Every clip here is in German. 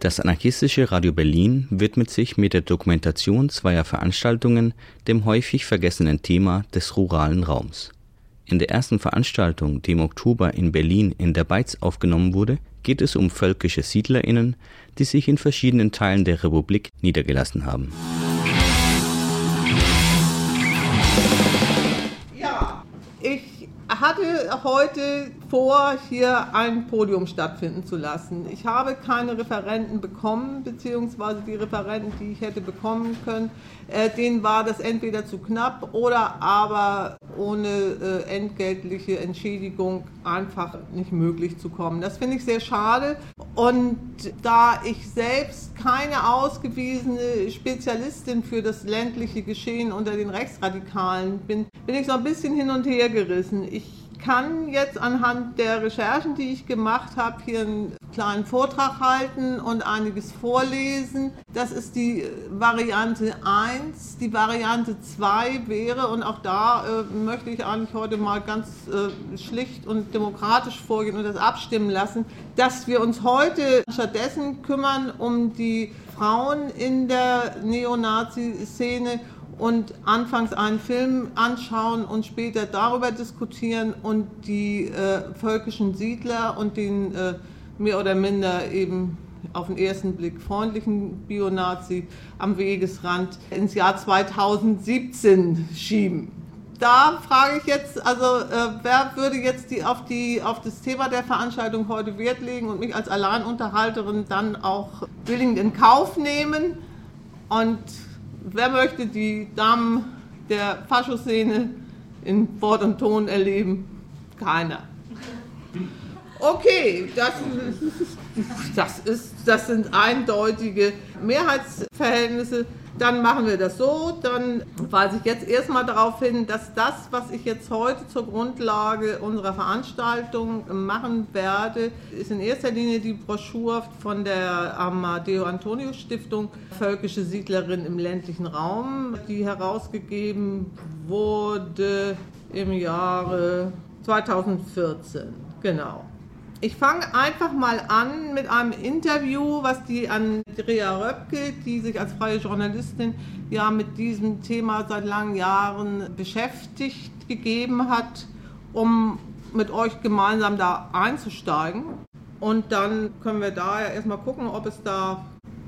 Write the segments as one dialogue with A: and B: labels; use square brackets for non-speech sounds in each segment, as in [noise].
A: Das anarchistische Radio Berlin widmet sich mit der Dokumentation zweier Veranstaltungen dem häufig vergessenen Thema des ruralen Raums. In der ersten Veranstaltung, die im Oktober in Berlin in der Beiz aufgenommen wurde, geht es um völkische SiedlerInnen, die sich in verschiedenen Teilen der Republik niedergelassen haben.
B: Hatte heute vor, hier ein Podium stattfinden zu lassen. Ich habe keine Referenten bekommen, beziehungsweise die Referenten, die ich hätte bekommen können, äh, denen war das entweder zu knapp oder aber ohne äh, entgeltliche Entschädigung einfach nicht möglich zu kommen. Das finde ich sehr schade. Und da ich selbst keine ausgewiesene Spezialistin für das ländliche Geschehen unter den Rechtsradikalen bin, bin ich so ein bisschen hin und her gerissen. Ich kann jetzt anhand der Recherchen, die ich gemacht habe, hier einen kleinen Vortrag halten und einiges vorlesen. Das ist die äh, Variante 1. Die Variante 2 wäre, und auch da äh, möchte ich eigentlich heute mal ganz äh, schlicht und demokratisch vorgehen und das abstimmen lassen, dass wir uns heute stattdessen kümmern um die Frauen in der Neonazi-Szene und anfangs einen Film anschauen und später darüber diskutieren und die äh, völkischen Siedler und den äh, mehr oder minder eben auf den ersten Blick freundlichen Bionazi am Wegesrand ins Jahr 2017 schieben. Da frage ich jetzt, also äh, wer würde jetzt die auf, die auf das Thema der Veranstaltung heute Wert legen und mich als Alleinunterhalterin dann auch willingend in Kauf nehmen? Und wer möchte die Damen der Faschoszene in Wort und Ton erleben? Keiner. Okay, das, das, ist, das sind eindeutige Mehrheitsverhältnisse. Dann machen wir das so. Dann weise ich jetzt erstmal darauf hin, dass das, was ich jetzt heute zur Grundlage unserer Veranstaltung machen werde, ist in erster Linie die Broschüre von der Amadeo Antonio Stiftung Völkische Siedlerin im ländlichen Raum, die herausgegeben wurde im Jahre 2014. Genau. Ich fange einfach mal an mit einem Interview, was die Andrea Röpke, die sich als freie Journalistin ja mit diesem Thema seit langen Jahren beschäftigt, gegeben hat, um mit euch gemeinsam da einzusteigen. Und dann können wir da ja erstmal gucken, ob es da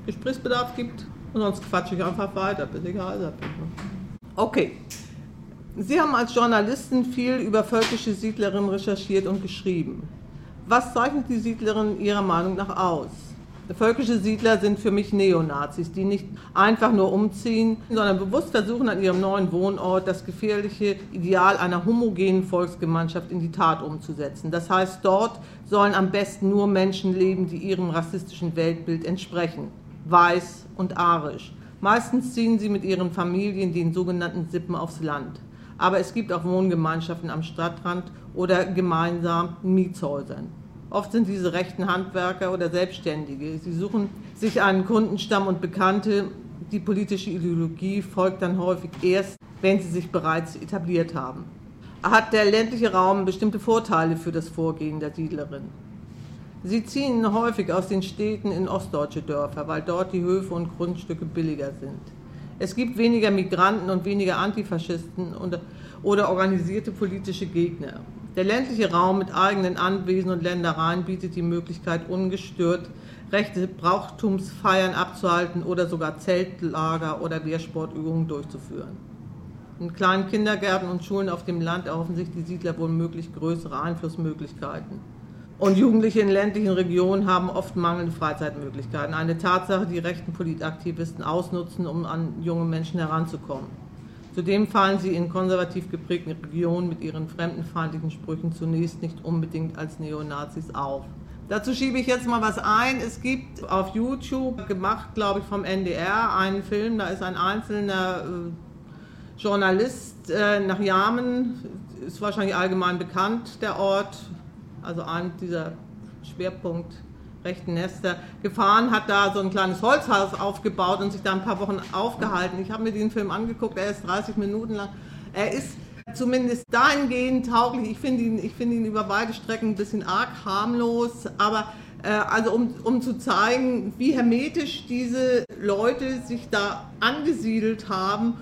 B: Gesprächsbedarf gibt. Und sonst quatsche ich einfach weiter, bis ich heiser bin. Okay. Sie haben als Journalistin viel über völkische Siedlerinnen recherchiert und geschrieben. Was zeichnet die Siedlerin Ihrer Meinung nach aus? Völkische Siedler sind für mich Neonazis, die nicht einfach nur umziehen, sondern bewusst versuchen, an ihrem neuen Wohnort das gefährliche Ideal einer homogenen Volksgemeinschaft in die Tat umzusetzen. Das heißt, dort sollen am besten nur Menschen leben, die ihrem rassistischen Weltbild entsprechen. Weiß und arisch. Meistens ziehen sie mit ihren Familien den sogenannten Sippen aufs Land. Aber es gibt auch Wohngemeinschaften am Stadtrand oder gemeinsam Mietshäusern. Oft sind diese rechten Handwerker oder Selbstständige. Sie suchen sich einen Kundenstamm und Bekannte. Die politische Ideologie folgt dann häufig erst, wenn sie sich bereits etabliert haben. Hat der ländliche Raum bestimmte Vorteile für das Vorgehen der Siedlerin? Sie ziehen häufig aus den Städten in ostdeutsche Dörfer, weil dort die Höfe und Grundstücke billiger sind. Es gibt weniger Migranten und weniger Antifaschisten oder organisierte politische Gegner. Der ländliche Raum mit eigenen Anwesen und Ländereien bietet die Möglichkeit, ungestört rechte Brauchtumsfeiern abzuhalten oder sogar Zeltlager oder Wehrsportübungen durchzuführen. In kleinen Kindergärten und Schulen auf dem Land erhoffen sich die Siedler wohl möglich größere Einflussmöglichkeiten. Und Jugendliche in ländlichen Regionen haben oft mangelnde Freizeitmöglichkeiten. Eine Tatsache, die rechten Politaktivisten ausnutzen, um an junge Menschen heranzukommen. Zudem fallen sie in konservativ geprägten Regionen mit ihren fremdenfeindlichen Sprüchen zunächst nicht unbedingt als Neonazis auf. Dazu schiebe ich jetzt mal was ein. Es gibt auf YouTube, gemacht glaube ich vom NDR, einen Film, da ist ein einzelner Journalist äh, nach Yamen, ist wahrscheinlich allgemein bekannt, der Ort, also ein dieser Schwerpunkt rechten Nester, gefahren, hat da so ein kleines Holzhaus aufgebaut und sich da ein paar Wochen aufgehalten. Ich habe mir den Film angeguckt, er ist 30 Minuten lang. Er ist zumindest dahingehend tauglich. Ich finde ihn, find ihn über weite Strecken ein bisschen arg harmlos, aber äh, also um, um zu zeigen, wie hermetisch diese Leute sich da angesiedelt haben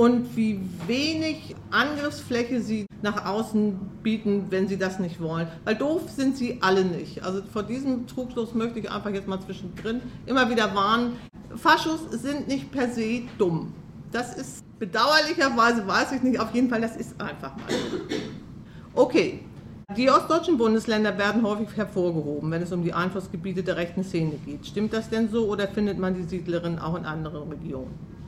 B: und wie wenig Angriffsfläche sie nach außen bieten, wenn sie das nicht wollen. Weil doof sind sie alle nicht. Also vor diesem Trugschluss möchte ich einfach jetzt mal zwischendrin immer wieder warnen. Faschos sind nicht per se dumm. Das ist bedauerlicherweise, weiß ich nicht, auf jeden Fall, das ist einfach mal. Okay, die ostdeutschen Bundesländer werden häufig hervorgehoben, wenn es um die Einflussgebiete der rechten Szene geht. Stimmt das denn so oder findet man die Siedlerinnen auch in anderen Regionen?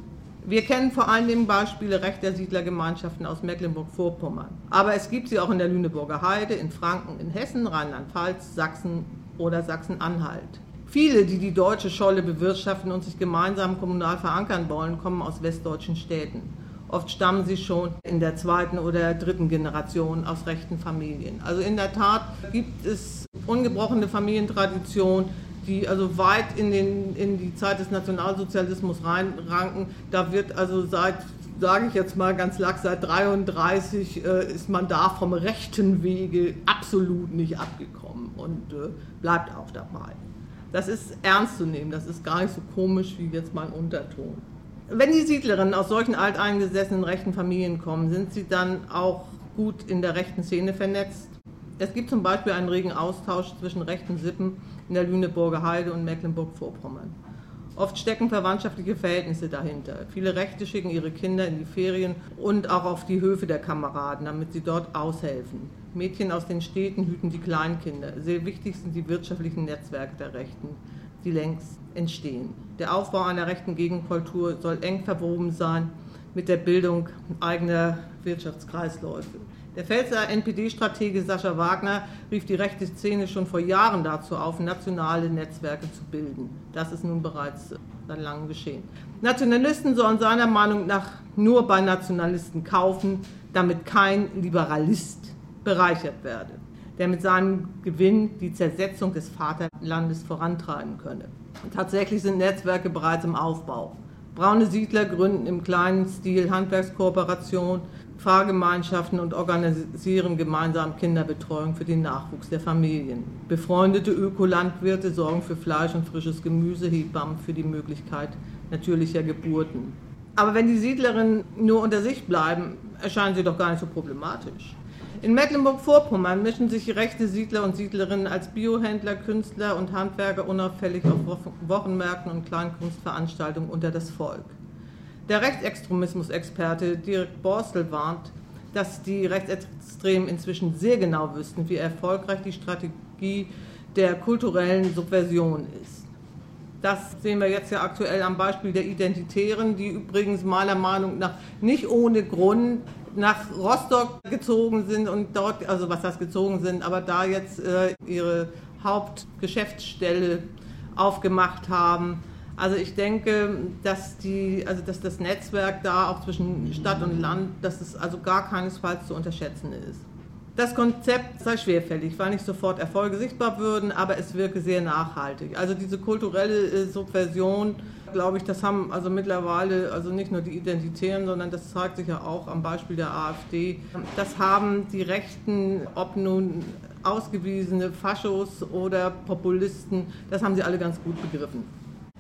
B: Wir kennen vor allem Beispiele rechter Siedlergemeinschaften aus Mecklenburg-Vorpommern. Aber es gibt sie auch in der Lüneburger Heide, in Franken, in Hessen, Rheinland-Pfalz, Sachsen oder Sachsen-Anhalt. Viele, die die deutsche Scholle bewirtschaften und sich gemeinsam kommunal verankern wollen, kommen aus westdeutschen Städten. Oft stammen sie schon in der zweiten oder dritten Generation aus rechten Familien. Also in der Tat gibt es ungebrochene Familientradition, die also weit in, den, in die Zeit des Nationalsozialismus reinranken. Da wird also seit, sage ich jetzt mal ganz lax, seit 33 äh, ist man da vom rechten Wege absolut nicht abgekommen und äh, bleibt auch dabei. Das ist ernst zu nehmen, das ist gar nicht so komisch wie jetzt mein Unterton. Wenn die Siedlerinnen aus solchen alteingesessenen rechten Familien kommen, sind sie dann auch gut in der rechten Szene vernetzt? Es gibt zum Beispiel einen regen Austausch zwischen rechten Sippen in der Lüneburger Heide und Mecklenburg-Vorpommern. Oft stecken verwandtschaftliche Verhältnisse dahinter. Viele Rechte schicken ihre Kinder in die Ferien und auch auf die Höfe der Kameraden, damit sie dort aushelfen. Mädchen aus den Städten hüten die Kleinkinder. Sehr wichtig sind die wirtschaftlichen Netzwerke der Rechten die längst entstehen. Der Aufbau einer rechten Gegenkultur soll eng verwoben sein mit der Bildung eigener Wirtschaftskreisläufe. Der Pfälzer NPD-Stratege Sascha Wagner rief die rechte Szene schon vor Jahren dazu auf, nationale Netzwerke zu bilden. Das ist nun bereits seit langem geschehen. Nationalisten sollen seiner Meinung nach nur bei Nationalisten kaufen, damit kein Liberalist bereichert werde der mit seinem Gewinn die Zersetzung des Vaterlandes vorantreiben könne. Tatsächlich sind Netzwerke bereits im Aufbau. Braune Siedler gründen im kleinen Stil Handwerkskooperationen, Fahrgemeinschaften und organisieren gemeinsam Kinderbetreuung für den Nachwuchs der Familien. Befreundete Ökolandwirte sorgen für Fleisch und frisches Gemüse, Hebammen für die Möglichkeit natürlicher Geburten. Aber wenn die Siedlerinnen nur unter sich bleiben, erscheinen sie doch gar nicht so problematisch. In Mecklenburg-Vorpommern mischen sich rechte Siedler und Siedlerinnen als Biohändler, Künstler und Handwerker unauffällig auf Wochenmärkten und Kleinkunstveranstaltungen unter das Volk. Der Rechtsextremismus-Experte Dirk Borstel warnt, dass die Rechtsextremen inzwischen sehr genau wüssten, wie erfolgreich die Strategie der kulturellen Subversion ist. Das sehen wir jetzt ja aktuell am Beispiel der Identitären, die übrigens meiner Meinung nach nicht ohne Grund nach Rostock gezogen sind und dort, also was das gezogen sind, aber da jetzt äh, ihre Hauptgeschäftsstelle aufgemacht haben. Also ich denke, dass, die, also dass das Netzwerk da auch zwischen Stadt und Land, dass es also gar keinesfalls zu unterschätzen ist. Das Konzept sei schwerfällig, weil nicht sofort Erfolge sichtbar würden, aber es wirke sehr nachhaltig. Also diese kulturelle äh, Subversion glaube ich, das haben also mittlerweile, also nicht nur die Identitären, sondern das zeigt sich ja auch am Beispiel der AfD. Das haben die Rechten, ob nun ausgewiesene Faschos oder Populisten, das haben sie alle ganz gut begriffen.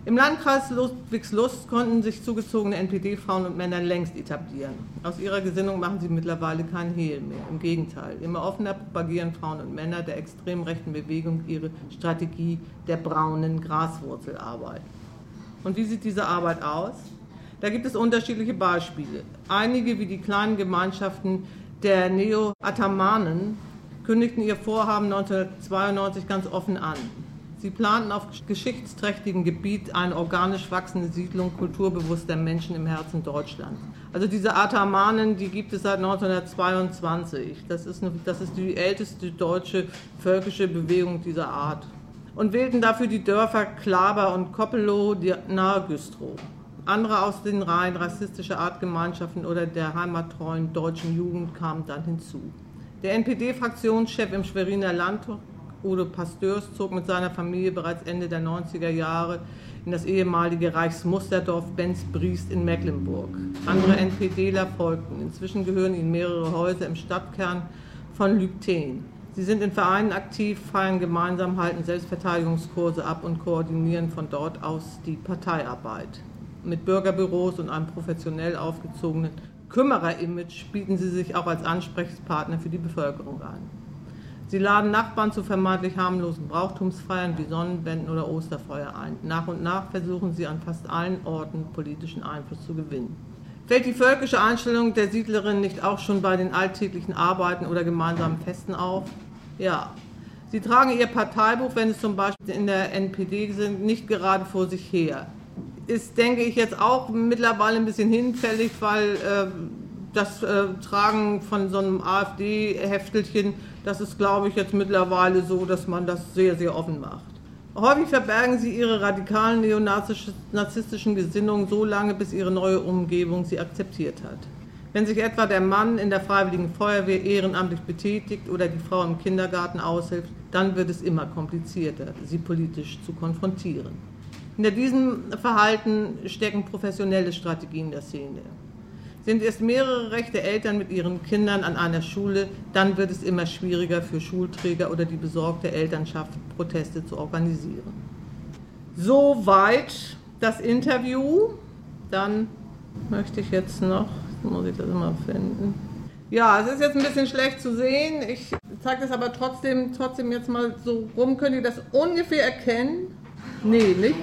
B: Im Landkreis Ludwigslust konnten sich zugezogene NPD-Frauen und Männer längst etablieren. Aus ihrer Gesinnung machen sie mittlerweile kein Hehl mehr. Im Gegenteil, immer offener propagieren Frauen und Männer der extrem rechten Bewegung ihre Strategie der braunen Graswurzelarbeit. Und wie sieht diese Arbeit aus? Da gibt es unterschiedliche Beispiele. Einige, wie die kleinen Gemeinschaften der Neo-Atamanen, kündigten ihr Vorhaben 1992 ganz offen an. Sie planten auf geschichtsträchtigem Gebiet eine organisch wachsende Siedlung kulturbewusster Menschen im Herzen Deutschlands. Also diese Atamanen, die gibt es seit 1922. Das ist, eine, das ist die älteste deutsche völkische Bewegung dieser Art und wählten dafür die Dörfer Klaber und Koppelow nahe Güstrow. andere aus den Reihen rassistischer Artgemeinschaften oder der heimattreuen deutschen Jugend kamen dann hinzu. Der NPD-Fraktionschef im Schweriner Landtag, Udo Pasteurs, zog mit seiner Familie bereits Ende der 90er Jahre in das ehemalige Reichsmusterdorf Benz-Briest in Mecklenburg. Andere NPDler folgten. Inzwischen gehören ihnen mehrere Häuser im Stadtkern von Lübten. Sie sind in Vereinen aktiv, feiern gemeinsam, halten Selbstverteidigungskurse ab und koordinieren von dort aus die Parteiarbeit. Mit Bürgerbüros und einem professionell aufgezogenen Kümmerer-Image bieten sie sich auch als Ansprechpartner für die Bevölkerung ein. Sie laden Nachbarn zu vermeintlich harmlosen Brauchtumsfeiern wie Sonnenwenden oder Osterfeuer ein. Nach und nach versuchen sie an fast allen Orten politischen Einfluss zu gewinnen. Fällt die völkische Einstellung der Siedlerin nicht auch schon bei den alltäglichen Arbeiten oder gemeinsamen Festen auf? Ja. Sie tragen ihr Parteibuch, wenn es zum Beispiel in der NPD sind, nicht gerade vor sich her. Ist, denke ich, jetzt auch mittlerweile ein bisschen hinfällig, weil äh, das äh, Tragen von so einem AfD-Heftelchen, das ist, glaube ich, jetzt mittlerweile so, dass man das sehr, sehr offen macht. Häufig verbergen sie ihre radikalen neonazistischen Gesinnungen so lange, bis ihre neue Umgebung sie akzeptiert hat. Wenn sich etwa der Mann in der Freiwilligen Feuerwehr ehrenamtlich betätigt oder die Frau im Kindergarten aushilft, dann wird es immer komplizierter, sie politisch zu konfrontieren. Hinter diesem Verhalten stecken professionelle Strategien der Szene. Sind es mehrere rechte Eltern mit ihren Kindern an einer Schule, dann wird es immer schwieriger für Schulträger oder die besorgte Elternschaft, Proteste zu organisieren. Soweit das Interview. Dann möchte ich jetzt noch, muss ich das immer finden. Ja, es ist jetzt ein bisschen schlecht zu sehen. Ich zeige das aber trotzdem, trotzdem jetzt mal so rum. Könnt ihr das ungefähr erkennen? Nee, nicht?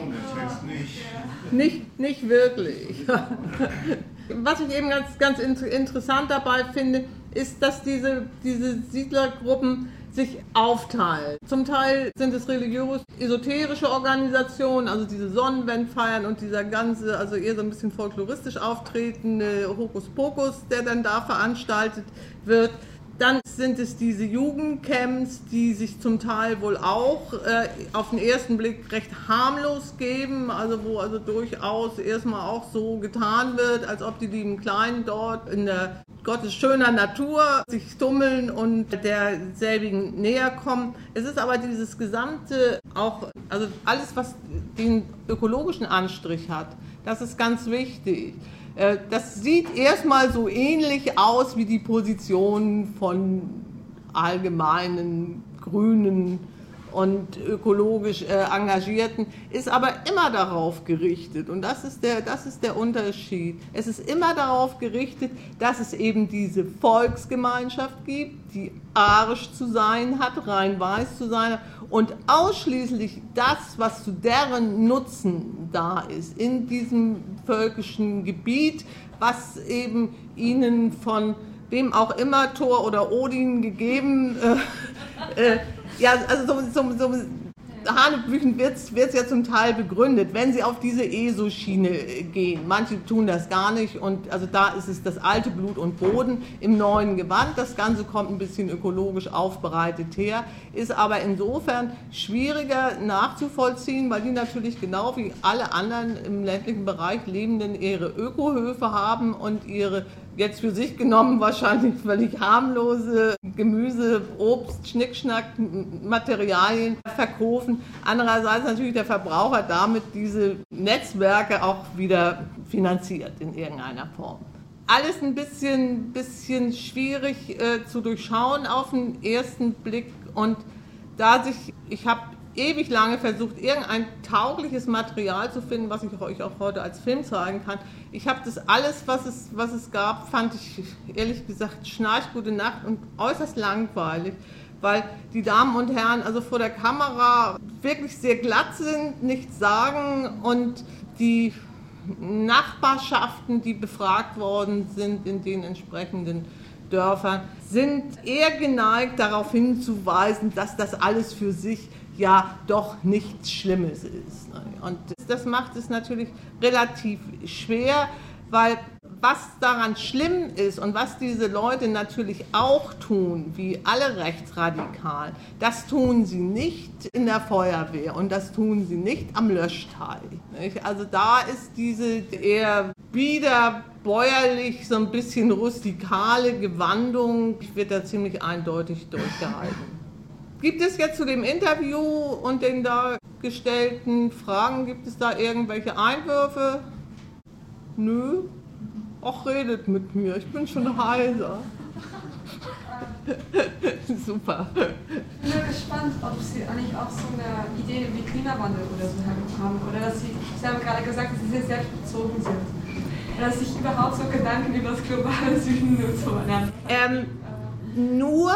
B: Nicht, nicht wirklich. [laughs] Was ich eben ganz, ganz interessant dabei finde, ist, dass diese, diese Siedlergruppen sich aufteilen. Zum Teil sind es religiös-esoterische Organisationen, also diese Sonnenwendfeiern und dieser ganze, also eher so ein bisschen folkloristisch auftretende Hokuspokus, der dann da veranstaltet wird. Dann sind es diese Jugendcamps, die sich zum Teil wohl auch äh, auf den ersten Blick recht harmlos geben, also wo also durchaus erstmal auch so getan wird, als ob die lieben Kleinen dort in der Gottes schöner Natur sich tummeln und derselbigen näher kommen. Es ist aber dieses gesamte, auch, also alles, was den ökologischen Anstrich hat, das ist ganz wichtig. Äh, das sieht erstmal so ähnlich aus wie die Position von allgemeinen Grünen und ökologisch äh, Engagierten, ist aber immer darauf gerichtet. Und das ist, der, das ist der Unterschied. Es ist immer darauf gerichtet, dass es eben diese Volksgemeinschaft gibt, die arisch zu sein hat, rein weiß zu sein hat und ausschließlich das, was zu deren Nutzen da ist, in diesem völkischen Gebiet, was eben ihnen von wem auch immer Thor oder Odin gegeben äh, äh, ja, also so, so, so Hanebüchen wird es ja zum Teil begründet, wenn sie auf diese ESO-Schiene gehen. Manche tun das gar nicht und also da ist es das alte Blut und Boden im neuen Gewand. Das Ganze kommt ein bisschen ökologisch aufbereitet her, ist aber insofern schwieriger nachzuvollziehen, weil die natürlich genau wie alle anderen im ländlichen Bereich lebenden ihre Ökohöfe haben und ihre jetzt für sich genommen wahrscheinlich völlig harmlose Gemüse, Obst, Schnickschnack, Materialien verkaufen. Andererseits natürlich der Verbraucher damit diese Netzwerke auch wieder finanziert in irgendeiner Form. Alles ein bisschen, bisschen schwierig äh, zu durchschauen auf den ersten Blick und da sich, ich habe ewig lange versucht, irgendein taugliches Material zu finden, was ich euch auch heute als Film zeigen kann. Ich habe das alles, was es, was es gab, fand ich ehrlich gesagt schnarch gute Nacht und äußerst langweilig, weil die Damen und Herren also vor der Kamera wirklich sehr glatt sind, nichts sagen und die Nachbarschaften, die befragt worden sind in den entsprechenden Dörfern, sind eher geneigt darauf hinzuweisen, dass das alles für sich ja doch nichts Schlimmes ist. Und das macht es natürlich relativ schwer, weil was daran schlimm ist und was diese Leute natürlich auch tun, wie alle Rechtsradikalen, das tun sie nicht in der Feuerwehr und das tun sie nicht am Löschteil. Nicht? Also da ist diese eher wieder bäuerlich, so ein bisschen rustikale Gewandung, wird da ziemlich eindeutig durchgehalten. Gibt es jetzt zu dem Interview und den da gestellten Fragen, gibt es da irgendwelche Einwürfe? Nö. Ach, redet mit mir, ich bin schon heiser. [laughs] Super.
C: Ich bin gespannt, ob Sie eigentlich auch so eine Idee wie Klimawandel oder so haben. Oder dass Sie, Sie haben gerade gesagt, dass Sie sehr selbstbezogen sind. Dass sich überhaupt so Gedanken über das globale Süden und so machen.
B: Ähm, nur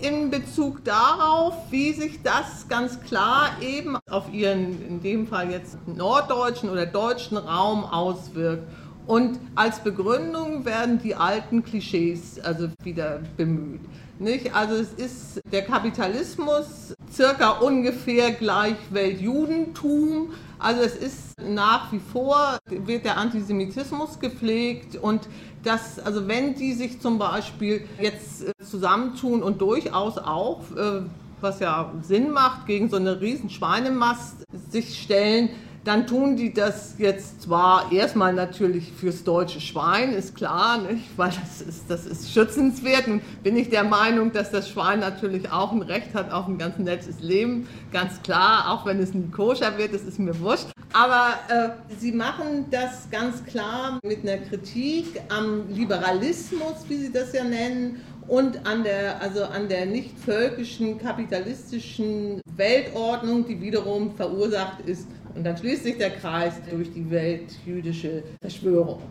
B: in Bezug darauf, wie sich das ganz klar eben auf ihren, in dem Fall jetzt norddeutschen oder deutschen Raum auswirkt. Und als Begründung werden die alten Klischees also wieder bemüht. Nicht? Also es ist der Kapitalismus circa ungefähr gleich Weltjudentum. Also es ist nach wie vor, wird der Antisemitismus gepflegt und das, also wenn die sich zum Beispiel jetzt äh, zusammentun und durchaus auch, äh, was ja Sinn macht, gegen so eine riesen Schweinemast sich stellen, dann tun die das jetzt zwar erstmal natürlich fürs deutsche Schwein, ist klar, nicht? weil das ist, das ist schützenswert. Nun bin ich der Meinung, dass das Schwein natürlich auch ein Recht hat auf ein ganz nettes Leben, ganz klar, auch wenn es nie koscher wird, das ist mir wurscht. Aber äh, sie machen das ganz klar mit einer Kritik am Liberalismus, wie sie das ja nennen, und an der, also an der nicht völkischen kapitalistischen Weltordnung, die wiederum verursacht ist und dann schließt sich der Kreis durch die weltjüdische Verschwörung.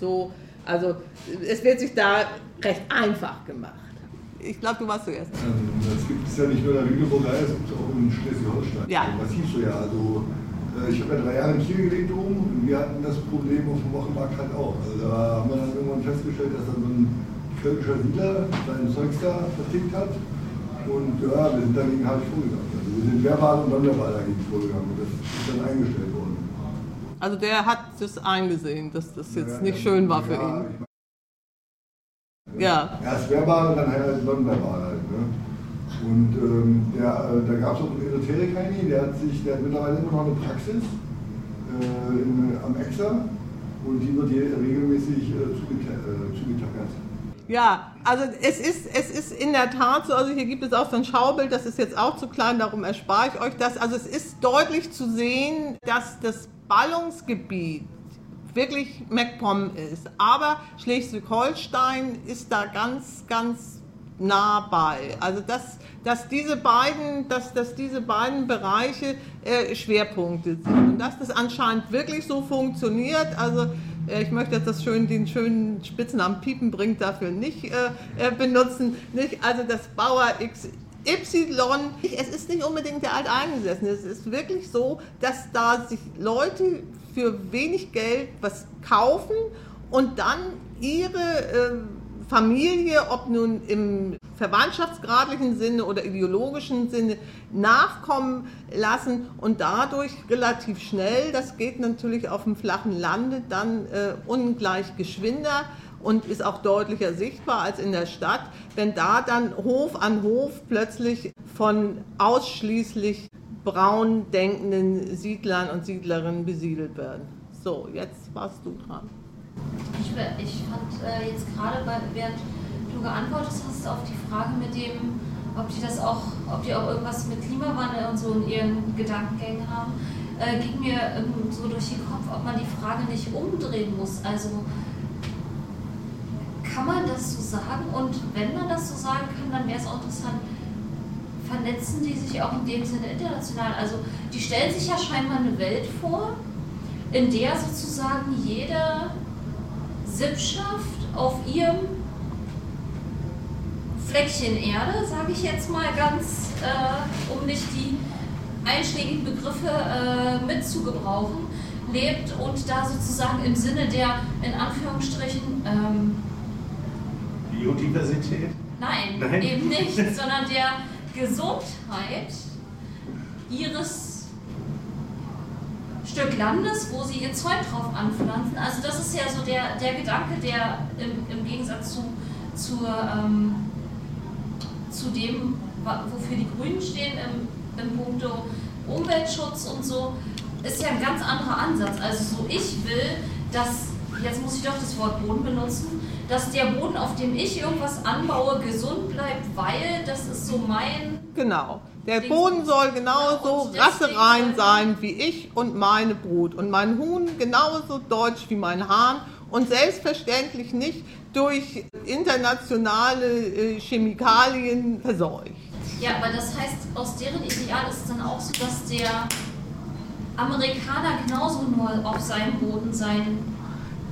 B: So, also es wird sich da recht einfach gemacht. Ich glaube, du warst zuerst.
D: Ähm, das gibt es ja nicht nur in der Lüneburger, es gibt es auch in Schleswig-Holstein.
B: Ja.
D: Massiv so, ja. Also, äh, ich habe ja drei Jahre in Kiel gelebt oben und wir hatten das Problem auf dem Wochenmarkt halt auch. Also da haben wir dann irgendwann festgestellt, dass dann so ein völkischer Siedler sein Zeugs da vertickt hat. Und ja, wir sind dagegen halt vorgegangen. Also wir sind verbal und nonverbal dagegen vorgegangen. Und das ist dann eingestellt worden.
B: Also der hat das eingesehen, dass das jetzt
D: Ja,
B: nicht schön war für
D: ja,
B: ihn.
D: ich mein,
B: Ja.
D: Erst verbal und dann halt nonverbal halt. Ne? Und ähm, der, äh, da gab es auch einen Esoterik Heini, der hat sich, der hat mittlerweile immer noch eine Praxis äh, in, am Exer und die wird hier regelmäßig äh, zugeta äh, zugetackert.
B: Ja, also es ist, es ist in der Tat so, also hier gibt es auch so ein Schaubild, das ist jetzt auch zu klein, darum erspare ich euch das. Also es ist deutlich zu sehen, dass das Ballungsgebiet wirklich MacPom ist. Aber Schleswig-Holstein ist da ganz, ganz nah bei. Also dass, dass, diese, beiden, dass, dass diese beiden Bereiche äh, Schwerpunkte sind. Und dass das anscheinend wirklich so funktioniert, also ich möchte jetzt das schön, den schönen Spitznamen Piepen bringt dafür nicht äh, äh, benutzen. Nicht? Also das Bauer X Y, es ist nicht unbedingt der Alteingesessene. Es ist wirklich so, dass da sich Leute für wenig Geld was kaufen und dann ihre äh, Familie, ob nun im verwandtschaftsgradlichen Sinne oder ideologischen Sinne, nachkommen lassen und dadurch relativ schnell, das geht natürlich auf dem flachen Lande, dann äh, ungleich geschwinder und ist auch deutlicher sichtbar als in der Stadt, wenn da dann Hof an Hof plötzlich von ausschließlich braun denkenden Siedlern und Siedlerinnen besiedelt werden. So, jetzt warst du dran.
E: Ich, ich fand äh, jetzt gerade, während du geantwortet hast auf die Frage mit dem, ob die das auch, ob die auch irgendwas mit Klimawandel und so in ihren Gedankengängen haben, äh, ging mir ähm, so durch den Kopf, ob man die Frage nicht umdrehen muss. Also kann man das so sagen? Und wenn man das so sagen kann, dann wäre es auch interessant, vernetzen die sich auch in dem Sinne international? Also die stellen sich ja scheinbar eine Welt vor, in der sozusagen jede Sippschaft auf ihrem Fleckchen Erde, sage ich jetzt mal ganz, äh, um nicht die einschlägigen Begriffe äh, mitzugebrauchen, lebt und da sozusagen im Sinne der, in Anführungsstrichen, ähm,
F: Biodiversität?
E: Nein,
F: Nein.
E: eben nicht, [laughs] sondern der Gesundheit ihres Stück Landes, wo sie ihr Zeug drauf anpflanzen. Also das ist ja so der, der Gedanke, der im, im Gegensatz zu, zur, ähm, zu dem, wofür die Grünen stehen im, im Punkto Umweltschutz und so, ist ja ein ganz anderer Ansatz. Also so ich will, dass, jetzt muss ich doch das Wort Boden benutzen, dass der Boden, auf dem ich irgendwas anbaue, gesund bleibt, weil das ist so mein...
B: Genau. Der Boden soll genauso rasserein sein wie ich und meine Brut. Und mein Huhn genauso deutsch wie mein Hahn. Und selbstverständlich nicht durch internationale äh, Chemikalien verseucht.
E: Ja, aber das heißt, aus deren Ideal ist es dann auch so, dass der Amerikaner genauso nur auf seinem Boden seinen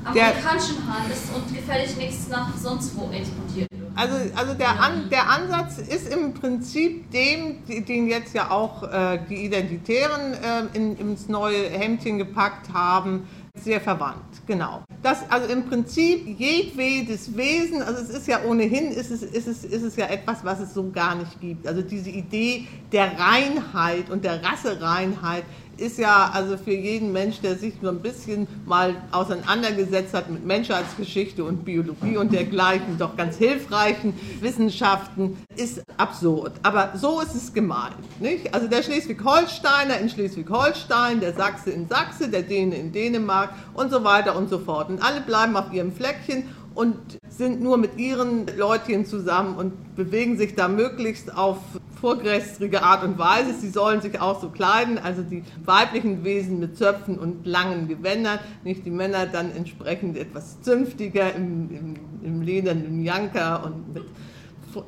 E: amerikanischen Hahn ist und gefällig nichts nach sonst wo exportiert.
B: Also, also der, An, der Ansatz ist im Prinzip dem, den jetzt ja auch äh, die Identitären äh, in, ins neue Hemdchen gepackt haben, sehr verwandt. Genau. Das, also im Prinzip jedwedes Wesen, also es ist ja ohnehin, ist es, ist, es, ist es ja etwas, was es so gar nicht gibt. Also diese Idee der Reinheit und der Rassereinheit ist ja also für jeden Mensch, der sich nur ein bisschen mal auseinandergesetzt hat mit Menschheitsgeschichte und Biologie und dergleichen, doch ganz hilfreichen Wissenschaften, ist absurd. Aber so ist es gemeint. Nicht? Also der Schleswig-Holsteiner in Schleswig-Holstein, der Sachse in Sachse, der Däne in Dänemark und so weiter und so fort. Und alle bleiben auf ihrem Fleckchen und sind nur mit ihren Leutchen zusammen und bewegen sich da möglichst auf vorgrästrige Art und Weise. Sie sollen sich auch so kleiden, also die weiblichen Wesen mit Zöpfen und langen Gewändern, nicht die Männer dann entsprechend etwas zünftiger im, im, im ledernen Janker und mit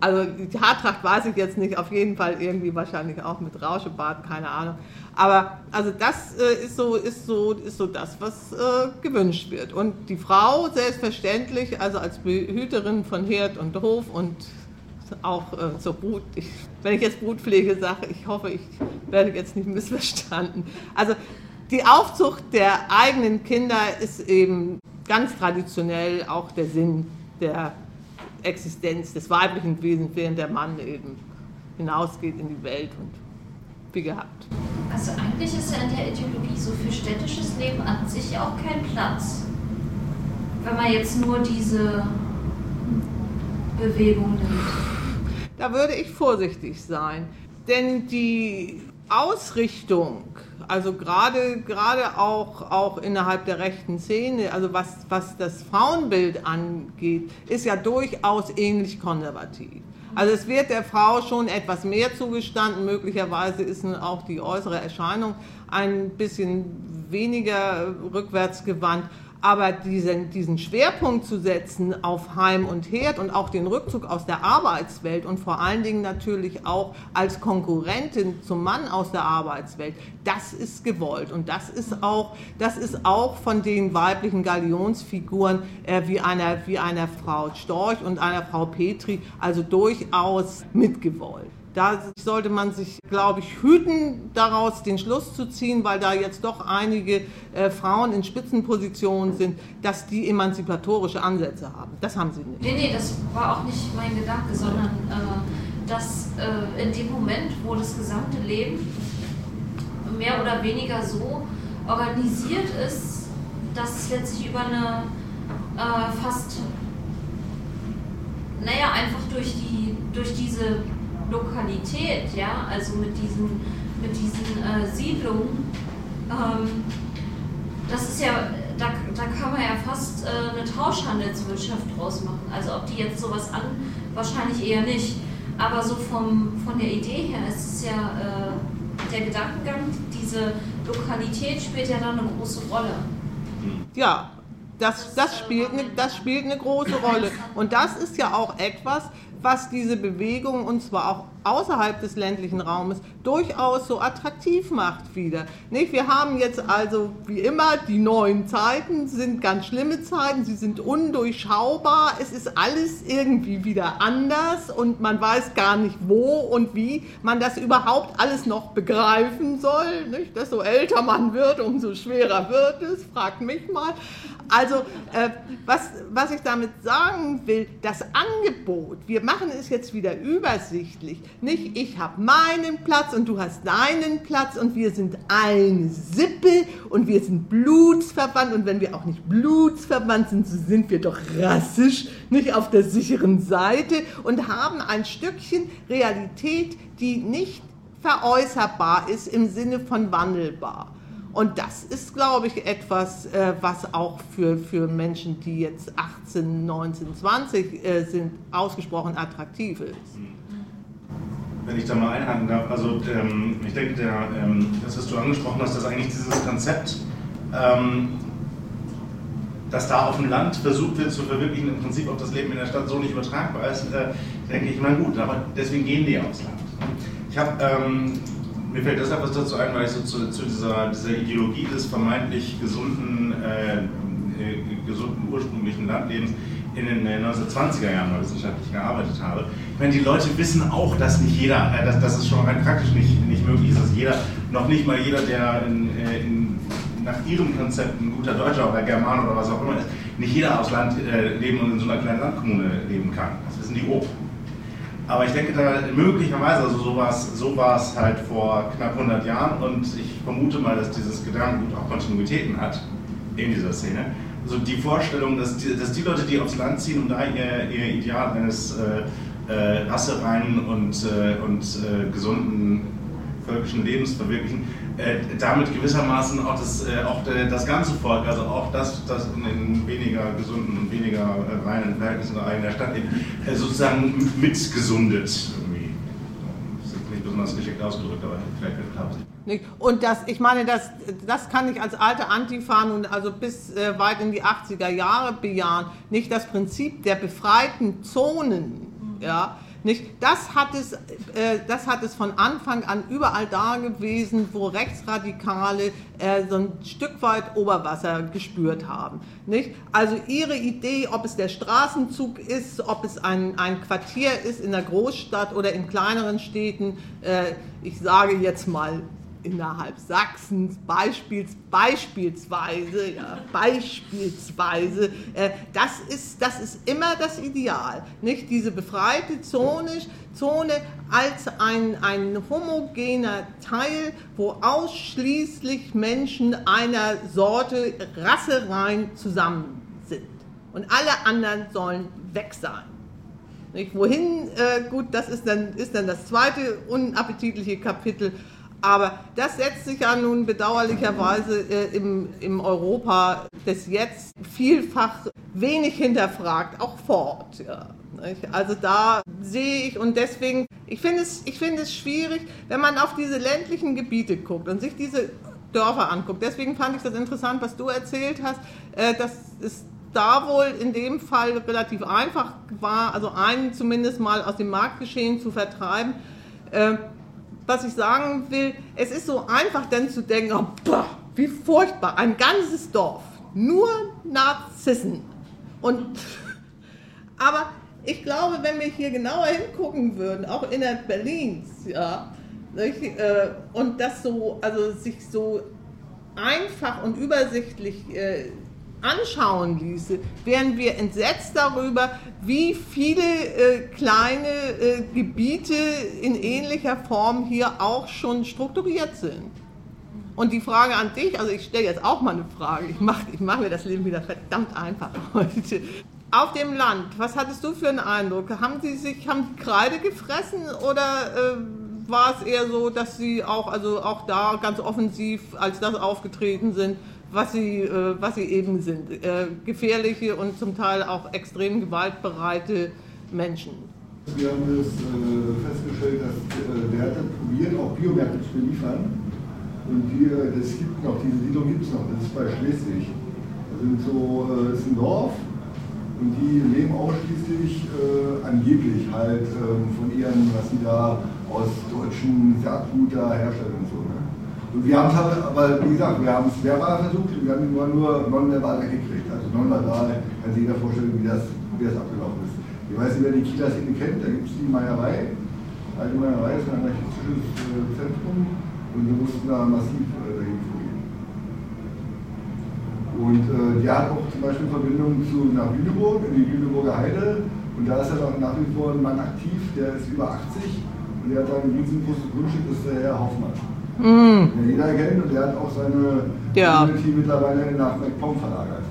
B: also die Haartracht weiß ich jetzt nicht, auf jeden Fall irgendwie wahrscheinlich auch mit Rauschebart, keine Ahnung. Aber also das äh, ist, so, ist, so, ist so das, was äh, gewünscht wird. Und die Frau selbstverständlich, also als Behüterin von Herd und Hof und auch äh, zur Brut, ich, wenn ich jetzt Brutpflege sage, ich hoffe, ich werde jetzt nicht missverstanden. Also die Aufzucht der eigenen Kinder ist eben ganz traditionell auch der Sinn der Existenz des weiblichen Wesens, während der Mann eben hinausgeht in die Welt und wie gehabt.
E: Also eigentlich ist ja in der Ideologie so für städtisches Leben an sich auch kein Platz. Wenn man jetzt nur diese Bewegung nimmt.
B: Da würde ich vorsichtig sein. Denn die Ausrichtung, also gerade, gerade auch, auch innerhalb der rechten Szene, also was, was das Frauenbild angeht, ist ja durchaus ähnlich konservativ. Also es wird der Frau schon etwas mehr zugestanden. Möglicherweise ist nun auch die äußere Erscheinung ein bisschen weniger rückwärts gewandt. Aber diesen, diesen Schwerpunkt zu setzen auf Heim und Herd und auch den Rückzug aus der Arbeitswelt und vor allen Dingen natürlich auch als Konkurrentin zum Mann aus der Arbeitswelt, das ist gewollt. Und das ist auch, das ist auch von den weiblichen Galionsfiguren äh, wie, einer, wie einer Frau Storch und einer Frau Petri also durchaus mitgewollt. Da sollte man sich, glaube ich, hüten, daraus den Schluss zu ziehen, weil da jetzt doch einige äh, Frauen in Spitzenpositionen sind, dass die emanzipatorische Ansätze haben. Das haben sie nicht.
E: Nee, nee, das war auch nicht mein Gedanke, sondern äh, dass äh, in dem Moment, wo das gesamte Leben mehr oder weniger so organisiert ist, dass es letztlich über eine äh, fast, naja, einfach durch, die, durch diese Lokalität, ja, also mit diesen, mit diesen äh, Siedlungen, ähm, das ist ja, da, da kann man ja fast äh, eine Tauschhandelswirtschaft draus machen. Also ob die jetzt sowas an, wahrscheinlich eher nicht. Aber so vom, von der Idee her ist es ja äh, der Gedankengang, diese Lokalität spielt ja dann eine große Rolle.
B: Ja, das, das, spielt eine, das spielt eine große Rolle. Und das ist ja auch etwas, was diese Bewegung, und zwar auch außerhalb des ländlichen Raumes, durchaus so attraktiv macht wieder. Nicht? Wir haben jetzt also, wie immer, die neuen Zeiten sind ganz schlimme Zeiten, sie sind undurchschaubar, es ist alles irgendwie wieder anders und man weiß gar nicht, wo und wie man das überhaupt alles noch begreifen soll. Nicht? Desto älter man wird, umso schwerer wird es, fragt mich mal. Also, äh, was, was ich damit sagen will, das Angebot, wir machen es jetzt wieder übersichtlich. Nicht, ich habe meinen Platz und du hast deinen Platz und wir sind eine Sippe und wir sind blutsverwandt und wenn wir auch nicht blutsverwandt sind, so sind wir doch rassisch, nicht auf der sicheren Seite und haben ein Stückchen Realität, die nicht veräußerbar ist im Sinne von wandelbar. Und das ist, glaube ich, etwas, äh, was auch für, für Menschen, die jetzt 18, 19, 20 äh, sind, ausgesprochen attraktiv ist.
F: Wenn ich da mal einhaken darf, also ähm, ich denke, der, ähm, das, was du angesprochen hast, dass eigentlich dieses Konzept, ähm, dass da auf dem Land versucht wird zu verwirklichen, im Prinzip auf das Leben in der Stadt so nicht übertragbar ist, äh, denke ich, na gut, aber deswegen gehen die aufs Land. Ich habe ähm, mir fällt deshalb was dazu ein, weil ich so zu, zu dieser, dieser, Ideologie des vermeintlich gesunden, äh, äh gesunden ursprünglichen Landlebens in den 1920er Jahren mal wissenschaftlich gearbeitet habe. Ich meine, die Leute wissen auch, dass nicht jeder, äh, dass, dass es schon rein praktisch nicht, nicht möglich ist, dass jeder, noch nicht mal jeder, der in, äh, in, nach ihrem Konzept ein guter Deutscher oder German oder was auch immer ist, nicht jeder aus Land äh, leben und in so einer kleinen Landkommune leben kann. Das wissen die auch. Aber ich denke da möglicherweise, also so war es so halt vor knapp 100 Jahren und ich vermute mal, dass dieses Gedankengut auch Kontinuitäten hat in dieser Szene. Also die Vorstellung, dass die, dass die Leute, die aufs Land ziehen und da ihr, ihr Ideal eines äh, äh, rassereinen und, äh, und äh, gesunden völkischen Lebens verwirklichen, äh, damit gewissermaßen auch das, äh, auch de, das ganze Volk, also auch das, das in, in weniger gesunden und weniger reinen Verhältnissen in der Stadt lebt, sozusagen mitgesundet. Irgendwie. Das ist nicht besonders geschickt ausgedrückt, aber vielleicht wird klar.
B: Und das, ich meine, das, das kann ich als alte Antifa nun also bis äh, weit in die 80er Jahre bejahen. Nicht das Prinzip der befreiten Zonen, ja, nicht? Das, hat es, äh, das hat es von Anfang an überall da gewesen, wo Rechtsradikale äh, so ein Stück weit Oberwasser gespürt haben. Nicht? Also ihre Idee, ob es der Straßenzug ist, ob es ein, ein Quartier ist in der Großstadt oder in kleineren Städten, äh, ich sage jetzt mal innerhalb Sachsens beispiels, beispielsweise, ja, beispielsweise, äh, das, ist, das ist immer das Ideal. Nicht? Diese befreite Zone, Zone als ein, ein homogener Teil, wo ausschließlich Menschen einer Sorte rasserein zusammen sind. Und alle anderen sollen weg sein. Nicht? Wohin, äh, gut, das ist dann, ist dann das zweite unappetitliche Kapitel. Aber das setzt sich ja nun bedauerlicherweise äh, im, im Europa des Jetzt vielfach wenig hinterfragt, auch fort. Ja, also da sehe ich und deswegen, ich finde es, ich es schwierig, wenn man auf diese ländlichen Gebiete guckt und sich diese Dörfer anguckt. Deswegen fand ich das interessant, was du erzählt hast, äh, dass es da wohl in dem Fall relativ einfach war, also einen zumindest mal aus dem Marktgeschehen zu vertreiben. Äh, was ich sagen will, es ist so einfach dann zu denken, oh, boah, wie furchtbar, ein ganzes Dorf, nur Narzissen. Und, [laughs] aber ich glaube, wenn wir hier genauer hingucken würden, auch innerhalb Berlins, ja, äh, und das so, also sich so einfach und übersichtlich äh, anschauen ließe, wären wir entsetzt darüber, wie viele äh, kleine äh, Gebiete in ähnlicher Form hier auch schon strukturiert sind. Und die Frage an dich, also ich stelle jetzt auch mal eine Frage, ich mache ich mach mir das Leben wieder verdammt einfach [laughs] heute. Auf dem Land, was hattest du für einen Eindruck? Haben sie sich, haben die Kreide gefressen oder äh, war es eher so, dass sie auch, also auch da ganz offensiv als das aufgetreten sind, was sie, äh, was sie eben sind. Äh, gefährliche und zum Teil auch extrem gewaltbereite Menschen.
D: Wir haben das äh, festgestellt, dass äh, Werte probieren, auch Biomärkte zu beliefern. Und die, äh, das gibt noch, diese Siedlung gibt es noch, das ist bei Schleswig. Das, sind so, äh, das ist ein Dorf und die leben ausschließlich äh, angeblich halt ähm, von ihren, was sie da aus deutschen Saatgutherstellern und so. Ne? Und wir haben es halt, aber wie gesagt, wir haben es verbal versucht, wir haben ihn nur, nonverbal weggekriegt. Also nonverbal kann sich jeder vorstellen, wie das, wie das abgelaufen ist. Ich weiß nicht, wer die Kieler Szene kennt, da gibt es die Meierei. Alte Meierei ist ein anarchistisches äh, Zentrum und wir mussten da massiv äh, dagegen vorgehen. Und äh, der hat auch zum Beispiel Verbindungen zu, nach Lüneburg, in die Lüneburger Heide. Und da ist ja noch nach wie vor ein Mann aktiv, der ist über 80 und der hat ein riesengroßes Grundstück, das ist der Herr Hoffmann.
B: Mm.
D: Den jeder kennt und der hat auch seine
B: Ja.
D: Community mittlerweile nach MacPom verlagert.